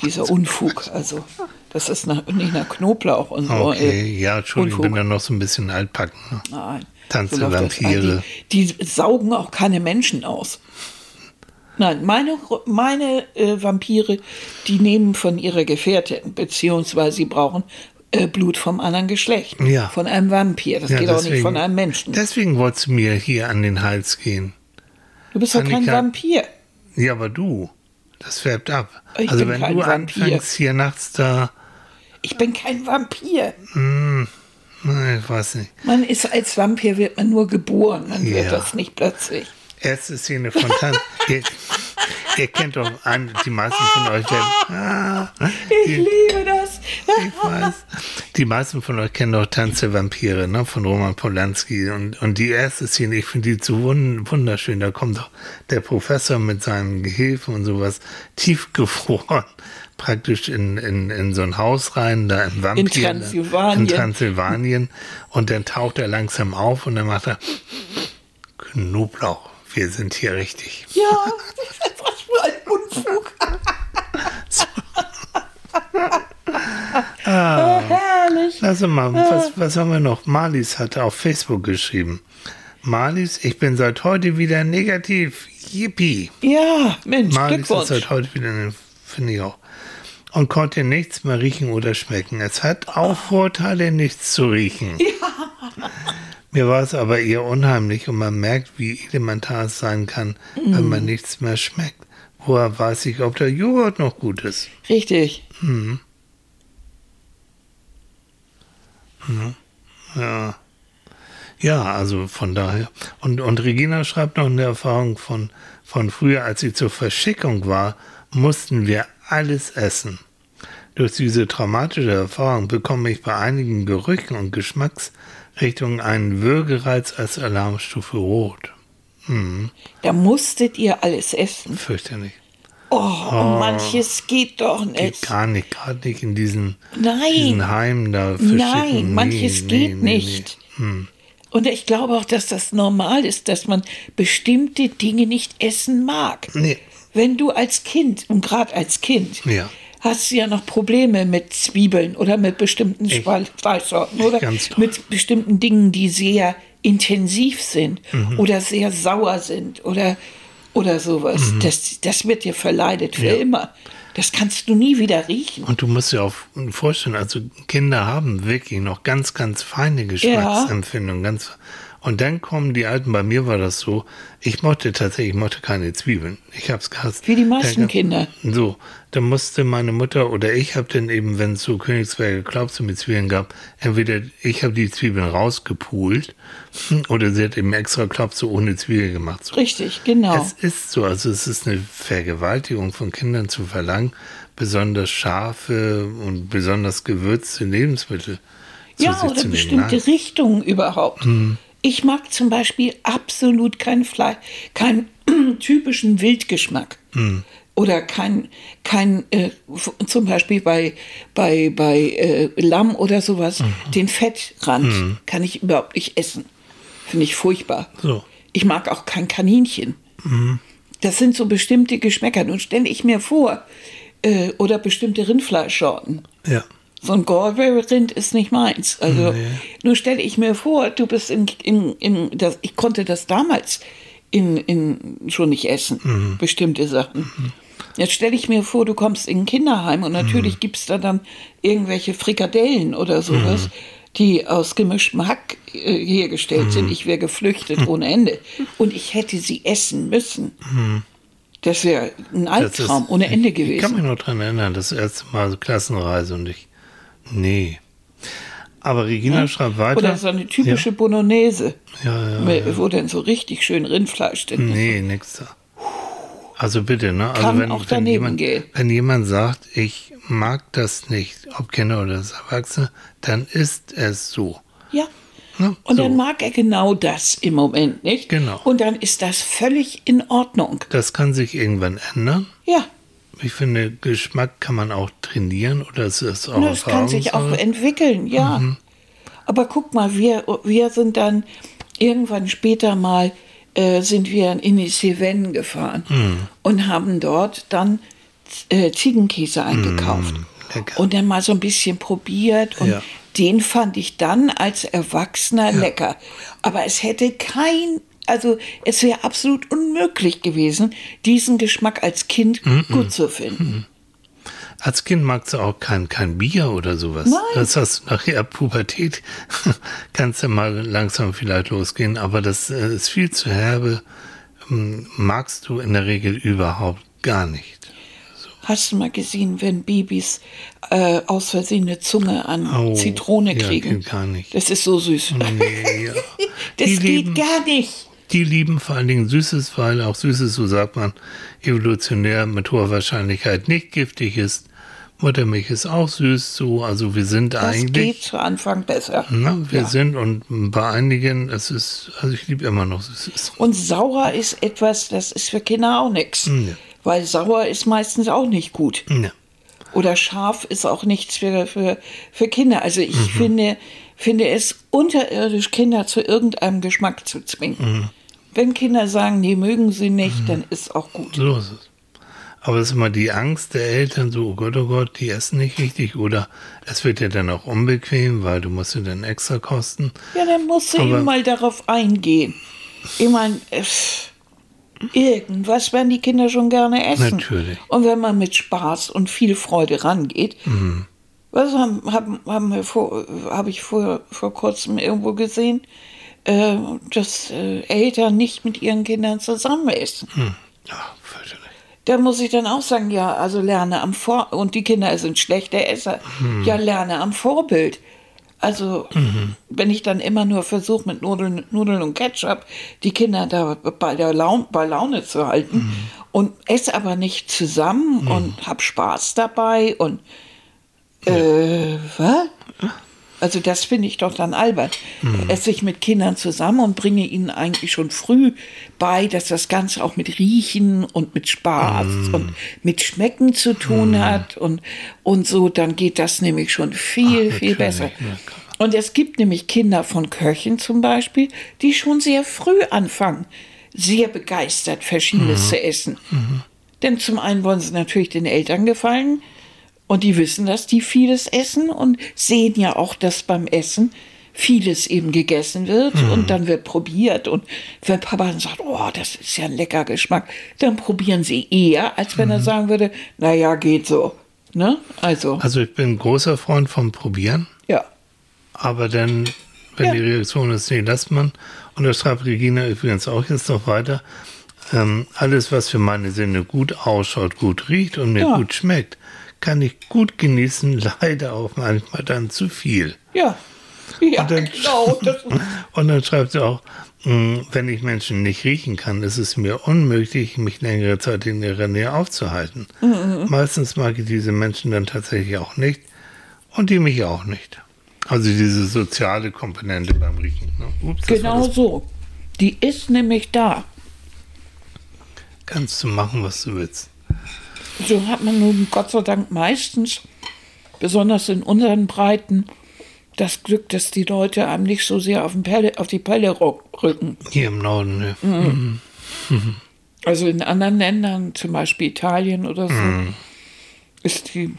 Dieser Unfug. Also das ist nach, nicht nach Knoblauch und so. Okay, äh, ja, Entschuldigung, ich bin dann noch so ein bisschen altbacken. Ne? Nein. Tanze das. Vampire. Die, die saugen auch keine Menschen aus. Nein, meine, meine äh, Vampire, die nehmen von ihrer Gefährtin, beziehungsweise sie brauchen äh, Blut vom anderen Geschlecht. Ja. Von einem Vampir. Das Ja, geht auch nicht deswegen- von einem Menschen. Deswegen wolltest du mir hier an den Hals gehen. Du bist doch kein Vampir. Ja, aber du, das färbt ab. Ich also wenn du Vampir. anfängst hier nachts da, Ich bin kein Vampir. nein, ich weiß nicht. Man ist als Vampir wird man nur geboren, man wird Ja. das nicht plötzlich. Erste Szene von Tanz. ihr, ihr kennt doch an, die meisten von euch werden, ah, Ich die, liebe das. ich weiß. Die meisten von euch kennen doch Tanz der Vampire, ne, von Roman Polanski. Und, und die erste Szene, ich finde die so wun- wunderschön. Da kommt doch der Professor mit seinem Gehilfen und sowas tiefgefroren praktisch in, in, in so ein Haus rein, da im Vampir. Transsilvanien. In Transsilvanien. Und dann taucht er langsam auf und dann macht er Knoblauch. Wir sind hier richtig. Ja, was für ein Unfug. Ah. Oh, herrlich. Lass mal, was, was haben wir noch? Marlies hatte auf Facebook geschrieben. Marlies, ich bin seit heute wieder negativ. Yippie. Ja, Mensch, Marlies ist seit heute wieder, finde ich auch. Und konnte nichts mehr riechen oder schmecken. Es hat auch Vorteile, nichts zu riechen. Mir war es aber eher unheimlich und man merkt, wie elementar es sein kann, wenn Mm. man nichts mehr schmeckt. Woher weiß ich, ob der Joghurt noch gut ist? Richtig. Ja. Ja, also von daher. Und, und Regina schreibt noch eine Erfahrung von, von früher, als sie zur Verschickung war, mussten wir alles essen. Durch diese traumatische Erfahrung bekomme ich bei einigen Gerüchen und Geschmacksrichtungen einen Würgereiz als Alarmstufe Rot. Da musstet ihr alles essen. Fürchterlich. Oh, und manches geht doch Geht nicht. gar nicht, gerade nicht in diesen, Nein. diesen Heimen da. Nein, manches geht nicht. Und ich glaube auch, dass das normal ist, dass man bestimmte Dinge nicht essen mag. Nee. Wenn du als Kind, und gerade als Kind, Ja. Hast du ja noch Probleme mit Zwiebeln oder mit bestimmten Fleischsorten oder mit bestimmten Dingen, die sehr intensiv sind Mhm. oder sehr sauer sind oder, oder sowas. Das, das wird dir verleidet für Mhm. Ja. immer. Das kannst du nie wieder riechen. Und du musst dir auch vorstellen, also Kinder haben wirklich noch ganz, ganz feine Geschmacksempfindungen. Ganz, und dann kommen die Alten, bei mir war das so, ich mochte tatsächlich, ich mochte keine Zwiebeln. Ich hab's gehasst. Wie die meisten Dann- Kinder. So, dann musste meine Mutter oder ich habe dann eben, wenn es so Königsberger Klaubse mit Zwiebeln gab, entweder ich habe die Zwiebeln rausgepult oder sie hat eben extra Klaubse ohne Zwiebel gemacht. So. Richtig, genau. Es ist so, also es ist eine Vergewaltigung von Kindern zu verlangen, besonders scharfe und besonders gewürzte Lebensmittel zu Ja, sich oder bestimmte. Richtungen überhaupt. Ich mag zum Beispiel absolut kein Fleisch, keinen typischen Wildgeschmack. oder kein, kein äh, zum Beispiel bei, bei, bei äh, Lamm oder sowas, mhm. den Fettrand mhm. kann ich überhaupt nicht essen. Finde ich furchtbar. So. Ich mag auch kein Kaninchen. Mhm. Das sind so bestimmte Geschmäcker. Nun stelle ich mir vor, äh, oder bestimmte Rindfleischsorten. Ja. So ein Galway-Rind ist nicht meins. Also, nee. nur stelle ich mir vor, du bist in, in, in das, ich konnte das damals in, in, schon nicht essen, mhm. bestimmte Sachen. Mhm. Jetzt stelle ich mir vor, du kommst in ein Kinderheim und natürlich mhm. gibt es da dann irgendwelche Frikadellen oder sowas, mhm. die aus gemischtem Hack äh, hergestellt sind. Mhm. Ich wäre geflüchtet ohne Ende. Und ich hätte sie essen müssen. Mhm. Das wäre ein Albtraum ist, ohne Ende gewesen. Ich kann mich noch daran erinnern, das erste Mal so Klassenreise und ich, nee. Aber Regina ja? schreibt weiter. Oder so eine typische ja. Bolognese. Ja, ja, ja. Wo denn so richtig schön Rindfleisch drin Nee, nix da. Also bitte, ne? Also Kann wenn, auch wenn, jemand, gehen. wenn jemand sagt, ich mag das nicht, ob Kinder oder Erwachsene, dann ist es so. Ja. Ne? Und so. dann mag er genau das im Moment nicht. Genau. Und dann ist das völlig in Ordnung. Das kann sich irgendwann ändern. Ja. Ich finde, Geschmack kann man auch trainieren oder es ist auch. Das kann sich auch entwickeln, ja. Mhm. Aber guck mal, wir, wir sind dann irgendwann später mal äh, sind wir in die Cevennes gefahren mhm. und haben dort dann äh, Ziegenkäse eingekauft. Mhm, und dann mal so ein bisschen probiert und ja. den fand ich dann als Erwachsener Ja. lecker. Aber es hätte kein, also es wäre absolut unmöglich gewesen, diesen Geschmack als Kind Mhm. gut zu finden. Als Kind magst du auch kein, kein Bier oder sowas. Nein. Das hast du nachher Pubertät. Kannst du mal langsam vielleicht losgehen, aber das äh, ist viel zu herbe. Ähm, Magst du in der Regel überhaupt gar nicht. Hast du mal gesehen, wenn Babys äh, aus Versehen eine Zunge an Oh, Zitrone ja, kriegen? geht gar nicht. Das ist so süß. Nee, ja. Das Die geht lieben- gar nicht. Die lieben vor allen Dingen Süßes, weil auch Süßes, so sagt man, evolutionär mit hoher Wahrscheinlichkeit nicht giftig ist. Muttermilch ist auch süß, so, also wir sind Das geht eigentlich, zu Anfang besser. ne, wir Ja. sind und bei einigen, es ist, also ich liebe immer noch Süßes. Und sauer ist etwas, das ist für Kinder auch nichts. Ja. Weil sauer ist meistens auch nicht gut. Ja. Oder scharf ist auch nichts für, für, für Kinder. Also ich Mhm. finde, finde es unterirdisch, Kinder zu irgendeinem Geschmack zu zwingen. Mhm. Wenn Kinder sagen, die mögen sie nicht, dann ist auch gut. So ist es. Aber es ist immer die Angst der Eltern, so, oh Gott, oh Gott, die essen nicht richtig. Oder es wird ja dann auch unbequem, weil du musst dir dann extra kosten. Ja, dann musst du Aber- eben mal darauf eingehen. Ich meine, irgendwas werden die Kinder schon gerne essen. Natürlich. Und wenn man mit Spaß und viel Freude rangeht, Mhm. was haben, haben, haben wir vor, habe ich vor, vor kurzem irgendwo gesehen, äh, dass äh, Eltern nicht mit ihren Kindern zusammen essen. Hm. Ja, fürchterlich. Da muss ich dann auch sagen, ja, also lerne am Vor und die Kinder sind schlechte Esser. Hm. Ja, lerne am Vorbild. Also, Mhm. wenn ich dann immer nur versuche, mit Nudeln, Nudeln und Ketchup die Kinder da bei, der Laune, bei Laune zu halten Mhm. und esse aber nicht zusammen und hab Spaß dabei und äh, was? Also das finde ich doch dann albern. Mhm. Esse ich mit Kindern zusammen und bringe ihnen eigentlich schon früh bei, dass das Ganze auch mit Riechen und mit Spaß Mhm. und mit Schmecken zu tun hat und, und so, dann geht das nämlich schon viel, Ach, viel besser. Und es gibt nämlich Kinder von Köchen zum Beispiel, die schon sehr früh anfangen, sehr begeistert Verschiedenes zu essen. Denn zum einen wollen sie natürlich den Eltern gefallen und die wissen, dass die vieles essen und sehen ja auch, dass beim Essen vieles eben gegessen wird und dann wird probiert. Und wenn Papa dann sagt, oh, das ist ja ein lecker Geschmack, dann probieren sie eher, als wenn er sagen würde, naja, geht so. Ne? Also, Also ich bin ein großer Freund vom Probieren, ja. aber dann, wenn Ja. die Reaktion ist, nee, lasst man. Und da schreibt Regina übrigens auch jetzt noch weiter, ähm, alles, was für meine Sinne gut ausschaut, gut riecht und mir Ja. gut schmeckt, kann ich gut genießen, leider auch manchmal dann zu viel. Ja. Ja, Und dann- genau. Und dann schreibt sie auch, mh, wenn ich Menschen nicht riechen kann, ist es mir unmöglich, mich längere Zeit in ihrer Nähe aufzuhalten. Mhm. Meistens mag ich diese Menschen dann tatsächlich auch nicht und die mich auch nicht. Also diese soziale Komponente beim Riechen. Ne? Ups, genau so. Die ist nämlich da. Kannst du machen, was du willst. So hat man nun Gott sei Dank meistens, besonders in unseren Breiten, das Glück, dass die Leute einem nicht so sehr auf, Pelle, auf die Pelle rücken. Hier im Norden, ne? Mhm. Also in anderen Ländern, zum Beispiel Italien oder so, mhm. ist die,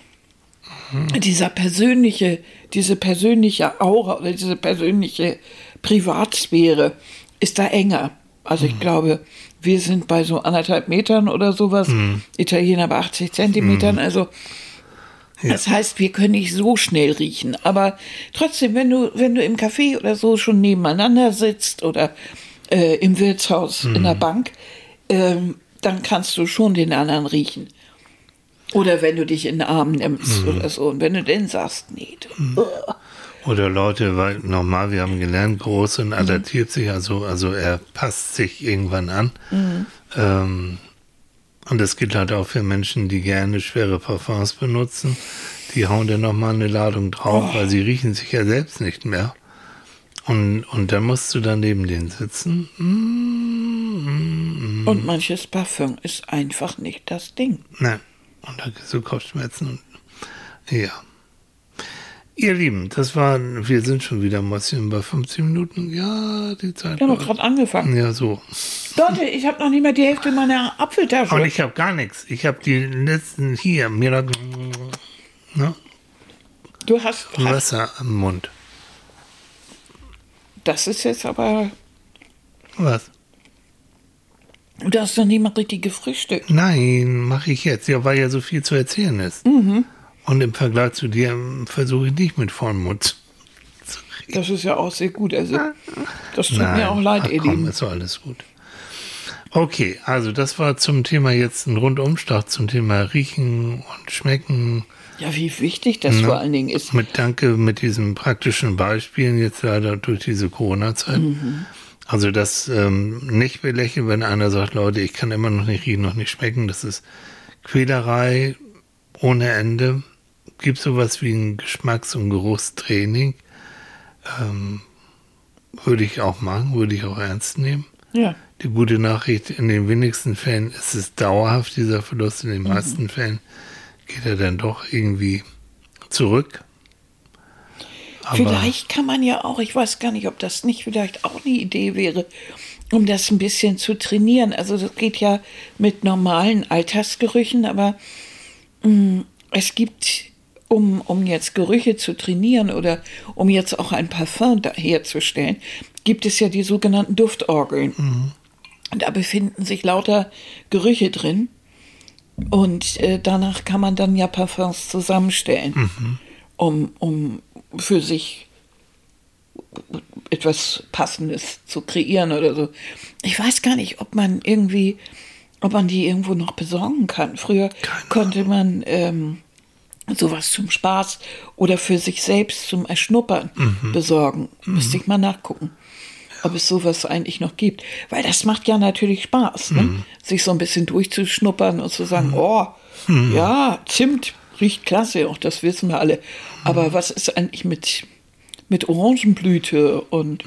dieser persönliche, diese persönliche Aura oder diese persönliche Privatsphäre ist da enger. Also ich mhm. glaube, wir sind bei so anderthalb Metern oder sowas, mhm. Italiener bei 80 Zentimetern, mhm. also ja. Das heißt, wir können nicht so schnell riechen. Aber trotzdem, wenn du, wenn du im Café oder so schon nebeneinander sitzt oder äh, im Wirtshaus mhm. in der Bank, ähm, dann kannst du schon den anderen riechen. Oder wenn du dich in den Arm nimmst mhm. oder so. Und wenn du dann sagst, nee, du, mhm. Oder Leute, weil normal, wir haben gelernt, groß und adaptiert sich, also, also er passt sich irgendwann an. Mhm. Ähm, und das gilt halt auch für Menschen, die gerne schwere Parfums benutzen. Die hauen dann nochmal eine Ladung drauf, oh. weil sie riechen sich ja selbst nicht mehr. Und, und dann musst du dann neben denen sitzen. Mm, mm, und manches Parfum ist einfach nicht das Ding. Nein. Und da kriegst du Kopfschmerzen. Und, ja. Ihr Lieben, das war, wir sind schon wieder mal bei 15 Minuten. Ja, die Zeit. Wir haben doch gerade angefangen. Ja, so. Leute, ich habe noch nicht mal die Hälfte meiner Apfeltasche. Und ich habe gar nichts. Ich habe die letzten hier, mir da, ne? Du hast, Wasser hast, im Mund. Das ist jetzt aber. Was? Du hast noch nie mal richtig gefrühstückt. Nein, mache ich jetzt. Ja, weil ja so viel zu erzählen ist. Mhm. Und im Vergleich zu dir versuche ich nicht mit vollem reden. Das ist ja auch sehr gut. Also, das tut Nein, mir auch leid, ihr Lieben. ist doch alles gut. Okay, also das war zum Thema jetzt ein Rundumschlag zum Thema Riechen und Schmecken. Ja, wie wichtig das ne? vor allen Dingen ist. Mit Danke mit diesen praktischen Beispielen jetzt leider durch diese Corona-Zeit. Mhm. Also das ähm, nicht belächeln, wenn einer sagt, Leute, ich kann immer noch nicht riechen, noch nicht schmecken. Das ist Quälerei ohne Ende gibt sowas wie ein Geschmacks- und Geruchstraining. Ähm, würde ich auch machen, würde ich auch ernst nehmen. Ja. Die gute Nachricht, in den wenigsten Fällen ist es dauerhaft, dieser Verlust. In den mhm. meisten Fällen geht er dann doch irgendwie zurück. Aber vielleicht kann man ja auch, ich weiß gar nicht, ob das nicht vielleicht auch eine Idee wäre, um das ein bisschen zu trainieren. Also das geht ja mit normalen Alltagsgerüchen, aber mh, mm, es gibt um, um jetzt Gerüche zu trainieren oder um jetzt auch ein Parfum herzustellen, gibt es ja die sogenannten Duftorgeln. Mhm. Da befinden sich lauter Gerüche drin. Und äh, danach kann man dann ja Parfums zusammenstellen, mhm. um, um für sich etwas Passendes zu kreieren oder so. Ich weiß gar nicht, ob man irgendwie, ob man die irgendwo noch besorgen kann. Früher Keine konnte man ähm, sowas zum Spaß oder für sich selbst zum Erschnuppern mhm. besorgen. Mhm. Müsste ich mal nachgucken, ob es sowas eigentlich noch gibt. Weil das macht ja natürlich Spaß, ne? mhm. ne? sich so ein bisschen durchzuschnuppern und zu sagen, mhm. oh, mhm. ja, Zimt riecht klasse, auch das wissen wir alle. Aber mhm. was ist eigentlich mit, mit Orangenblüte und,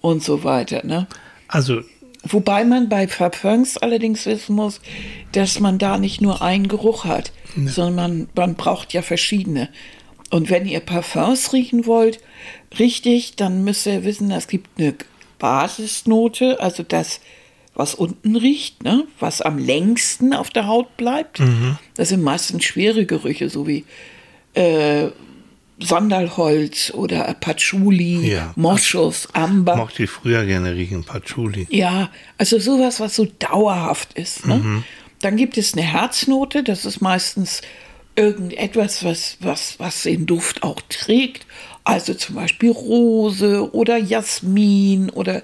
und so weiter, ne? Also Wobei man bei Parfums allerdings wissen muss, dass man da nicht nur einen Geruch hat, nee. sondern man, man braucht ja verschiedene. Und wenn ihr Parfums riechen wollt, richtig, dann müsst ihr wissen, es gibt eine Basisnote, also das, was unten riecht, ne? was am längsten auf der Haut bleibt. Mhm. Das sind meistens schwere Gerüche, so wie äh, Sandalholz oder Patchouli, ja. Moschus, Amber. Mochte ich früher gerne riechen, Patchouli. Ja, also sowas, was so dauerhaft ist. Ne? Mhm. Dann gibt es eine Herznote, das ist meistens irgendetwas, was, was, was den Duft auch trägt. Also zum Beispiel Rose oder Jasmin oder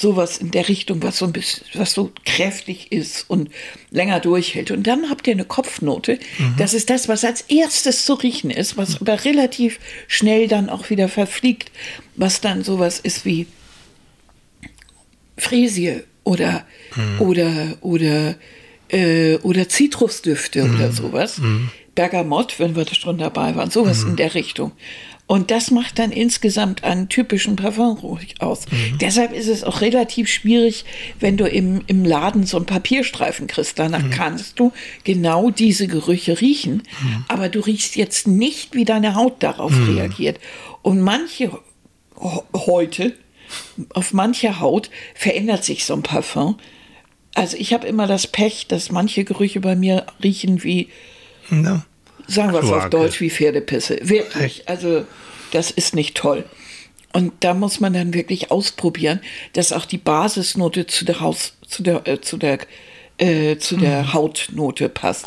sowas in der Richtung, was so ein bisschen, was so kräftig ist und länger durchhält. Und dann habt ihr eine Kopfnote. Mhm. Das ist das, was als erstes zu riechen ist, was aber relativ schnell dann auch wieder verfliegt, was dann sowas ist wie Fräsie oder, mhm. oder, oder äh, oder Zitrusdüfte oder sowas. Bergamott, wenn wir da schon dabei waren, sowas in der Richtung. Und das macht dann insgesamt einen typischen Parfumgeruch aus. Deshalb ist es auch relativ schwierig, wenn du im, im Laden so einen Papierstreifen kriegst. Danach kannst du genau diese Gerüche riechen. Aber du riechst jetzt nicht, wie deine Haut darauf reagiert. Und manche heute, auf mancher Haut verändert sich so ein Parfum. Also ich habe immer das Pech, dass manche Gerüche bei mir riechen wie Ja. Sagen wir es auf. Deutsch, wie Pferdepisse. Wirklich. Also, das ist nicht toll. Und da muss man dann wirklich ausprobieren, dass auch die Basisnote zu der Haus, zu der, äh, zu der, äh, zu der Hautnote passt.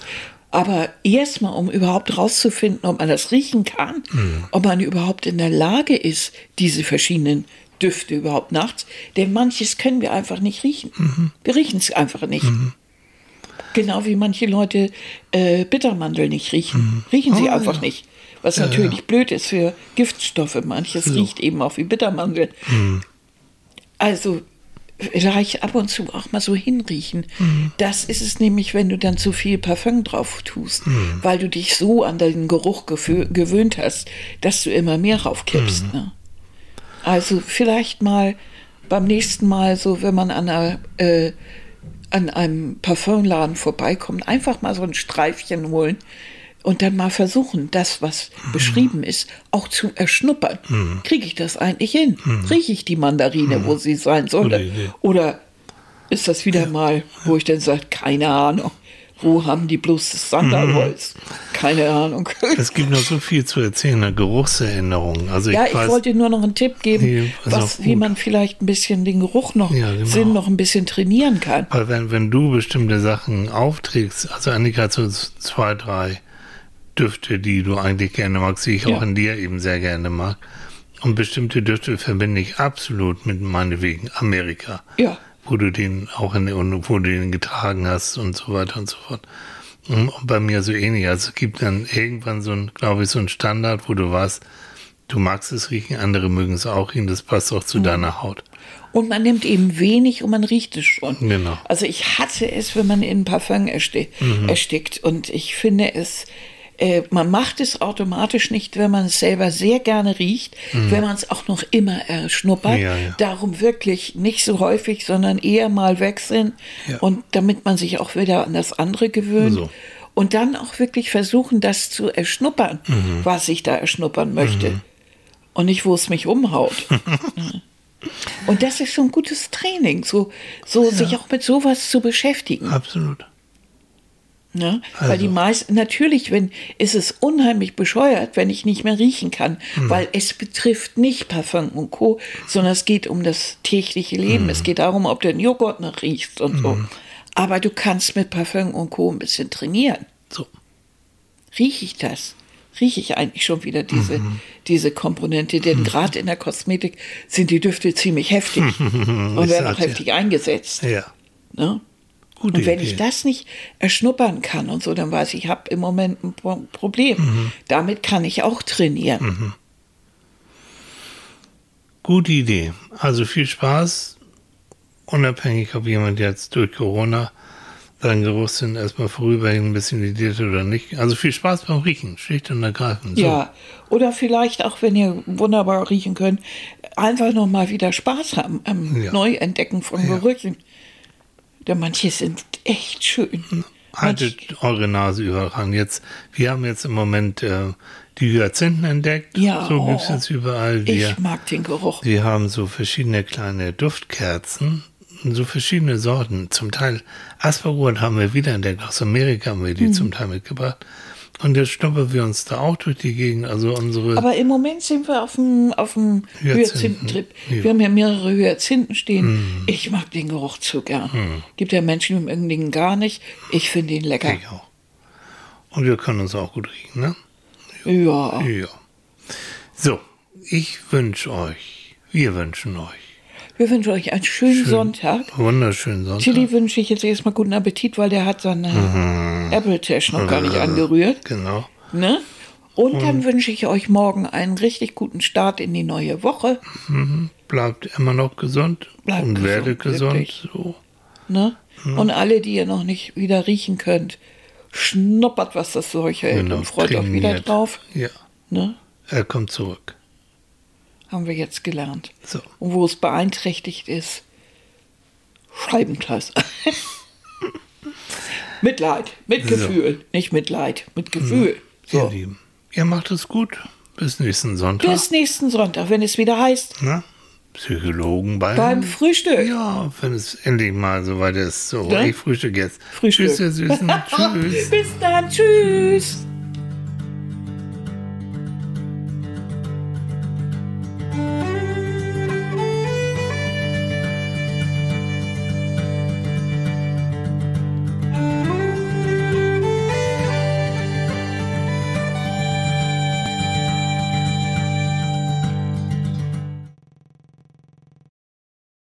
Aber erstmal, um überhaupt rauszufinden, ob man das riechen kann, ob man überhaupt in der Lage ist, diese verschiedenen Düfte überhaupt nachts, denn manches können wir einfach nicht riechen. Wir riechen es einfach nicht. Genau wie manche Leute äh, Bittermandel nicht riechen. Riechen sie Oh, einfach ja. nicht. Was natürlich blöd ist für Giftstoffe. Manches riecht eben auch wie Bittermandel. Also vielleicht ab und zu auch mal so hinriechen. Das ist es nämlich, wenn du dann zu viel Parfum drauf tust, weil du dich so an den Geruch gewöhnt hast, dass du immer mehr raufkippst. Ne? Also vielleicht mal beim nächsten Mal, so wenn man an, einer, äh, an einem Parfumladen vorbeikommt, einfach mal so ein Streifchen holen und dann mal versuchen, das, was beschrieben ist, auch zu erschnuppern. Kriege ich das eigentlich hin? Rieche ich die Mandarine, wo sie sein sollte? Oder ist das wieder mal, wo ich dann sage, keine Ahnung, wo haben die bloß das Sandelholz? Keine Ahnung. Es gibt noch so viel zu erzählen, eine Geruchserinnerung. Also ich Ja, ich weiß, wollte nur noch einen Tipp geben, Nee, was, wie man vielleicht ein bisschen den Geruch noch, Ja, genau. Sinn noch ein bisschen trainieren kann. weil wenn, wenn du bestimmte Sachen aufträgst, also Annika hat so zwei, drei Düfte, die du eigentlich gerne magst, die ich Ja. auch in dir eben sehr gerne mag. Und bestimmte Düfte verbinde ich absolut mit meinetwegen Amerika. Ja. Wo du den auch in und wo du den getragen hast und so weiter und so fort. Und bei mir so ähnlich. Also es gibt dann irgendwann so ein, glaube ich, so ein Standard, wo du weißt, du magst es riechen, andere mögen es auch riechen, das passt auch zu Mhm. deiner Haut. Und man nimmt eben wenig und man riecht es schon. Genau. Also ich hatte es, wenn man in Parfum ersti Mhm. erstickt. Und ich finde es, äh, man macht es automatisch nicht, wenn man es selber sehr gerne riecht, wenn man es auch noch immer erschnuppert. Mhm. Ja, ja. Darum wirklich nicht so häufig, sondern eher mal wechseln. Ja. Und damit man sich auch wieder an das andere gewöhnt. So. Und dann auch wirklich versuchen, das zu erschnuppern, Mhm. was ich da erschnuppern möchte. Und nicht, wo es mich umhaut. Und das ist so ein gutes Training, so, so sich auch mit sowas zu beschäftigen. Absolut. Ne? Weil die Also. meisten, natürlich, wenn, ist es unheimlich bescheuert, wenn ich nicht mehr riechen kann, Hm. weil es betrifft nicht Parfum und Co., sondern es geht um das tägliche Leben. Hm. Es geht darum, ob du den Joghurt noch riechst und so. Aber du kannst mit Parfum und Co. ein bisschen trainieren. So. Rieche ich das? Rieche ich eigentlich schon wieder diese, Mhm. diese Komponente? Denn gerade in der Kosmetik sind die Düfte ziemlich heftig und werden auch ja. heftig eingesetzt. Ja. Ne? Gute Und wenn Idee. ich das nicht erschnuppern kann und so, dann weiß ich, ich habe im Moment ein Pro- Problem. Mhm. Damit kann ich auch trainieren. Gute Idee. Also viel Spaß, unabhängig, ob jemand jetzt durch Corona seinen Geruchssinn erstmal vorübergehend ein bisschen lidiert oder nicht. Also viel Spaß beim Riechen, schlicht und ergreifend. So. Ja, oder vielleicht auch, wenn ihr wunderbar riechen könnt, einfach noch mal wieder Spaß haben am Ja. Neuentdecken von Gerüchen. Denn manche sind echt schön. Manche, Haltet eure Nase überall. Jetzt, wir haben jetzt im Moment äh, die Hyazinthen entdeckt. Ja, so gibt es oh. jetzt überall. Wir, ich mag den Geruch. wir haben so verschiedene kleine Duftkerzen, so verschiedene Sorten. Zum Teil Aspergurt haben wir wieder entdeckt. Aus Amerika haben wir die Mhm. zum Teil mitgebracht. Und jetzt stoppen wir uns da auch durch die Gegend. Also unsere Aber im Moment sind wir auf dem, auf dem Hyazinthen. Hyazinthentrip. Ja. Wir haben ja mehrere Hyazinthen stehen. Ich mag den Geruch zu gern. Gibt ja Menschen, die mögen den gar nicht. Ich finde ihn lecker. ich auch. Und wir können uns auch gut riechen, ne? Ja. Ja. So, ich wünsche euch, wir wünschen euch Wir wünschen euch einen schönen Sonntag. wunderschönen Sonntag. Tilly wünsche ich jetzt erstmal guten Appetit, weil der hat seine Apple Tash noch gar nicht angerührt. Genau. Ne? Und dann wünsche ich euch morgen einen richtig guten Start in die neue Woche. Bleibt immer noch gesund Bleibt und gesund, werdet gesund. So. Ne? Und alle, die ihr noch nicht wieder riechen könnt, schnuppert, was das Zeug hält Genau, und freut euch wieder trainiert. drauf. Ja, Ne? er kommt zurück. Haben wir jetzt gelernt. So. Und wo es beeinträchtigt ist, Scheibenkreis. Mitleid, Mitgefühl, nicht Mitleid, mit Gefühl. Ihr So. Lieben, ihr macht es gut. Bis nächsten Sonntag. Bis nächsten Sonntag, wenn es wieder heißt, Na? Psychologen beim, beim Frühstück. Ja, wenn es endlich mal soweit ist. So, Ne? ich frühstück jetzt. Frühstück. Tschüss, ihr Süßen. Tschüss. Bis dann, tschüss.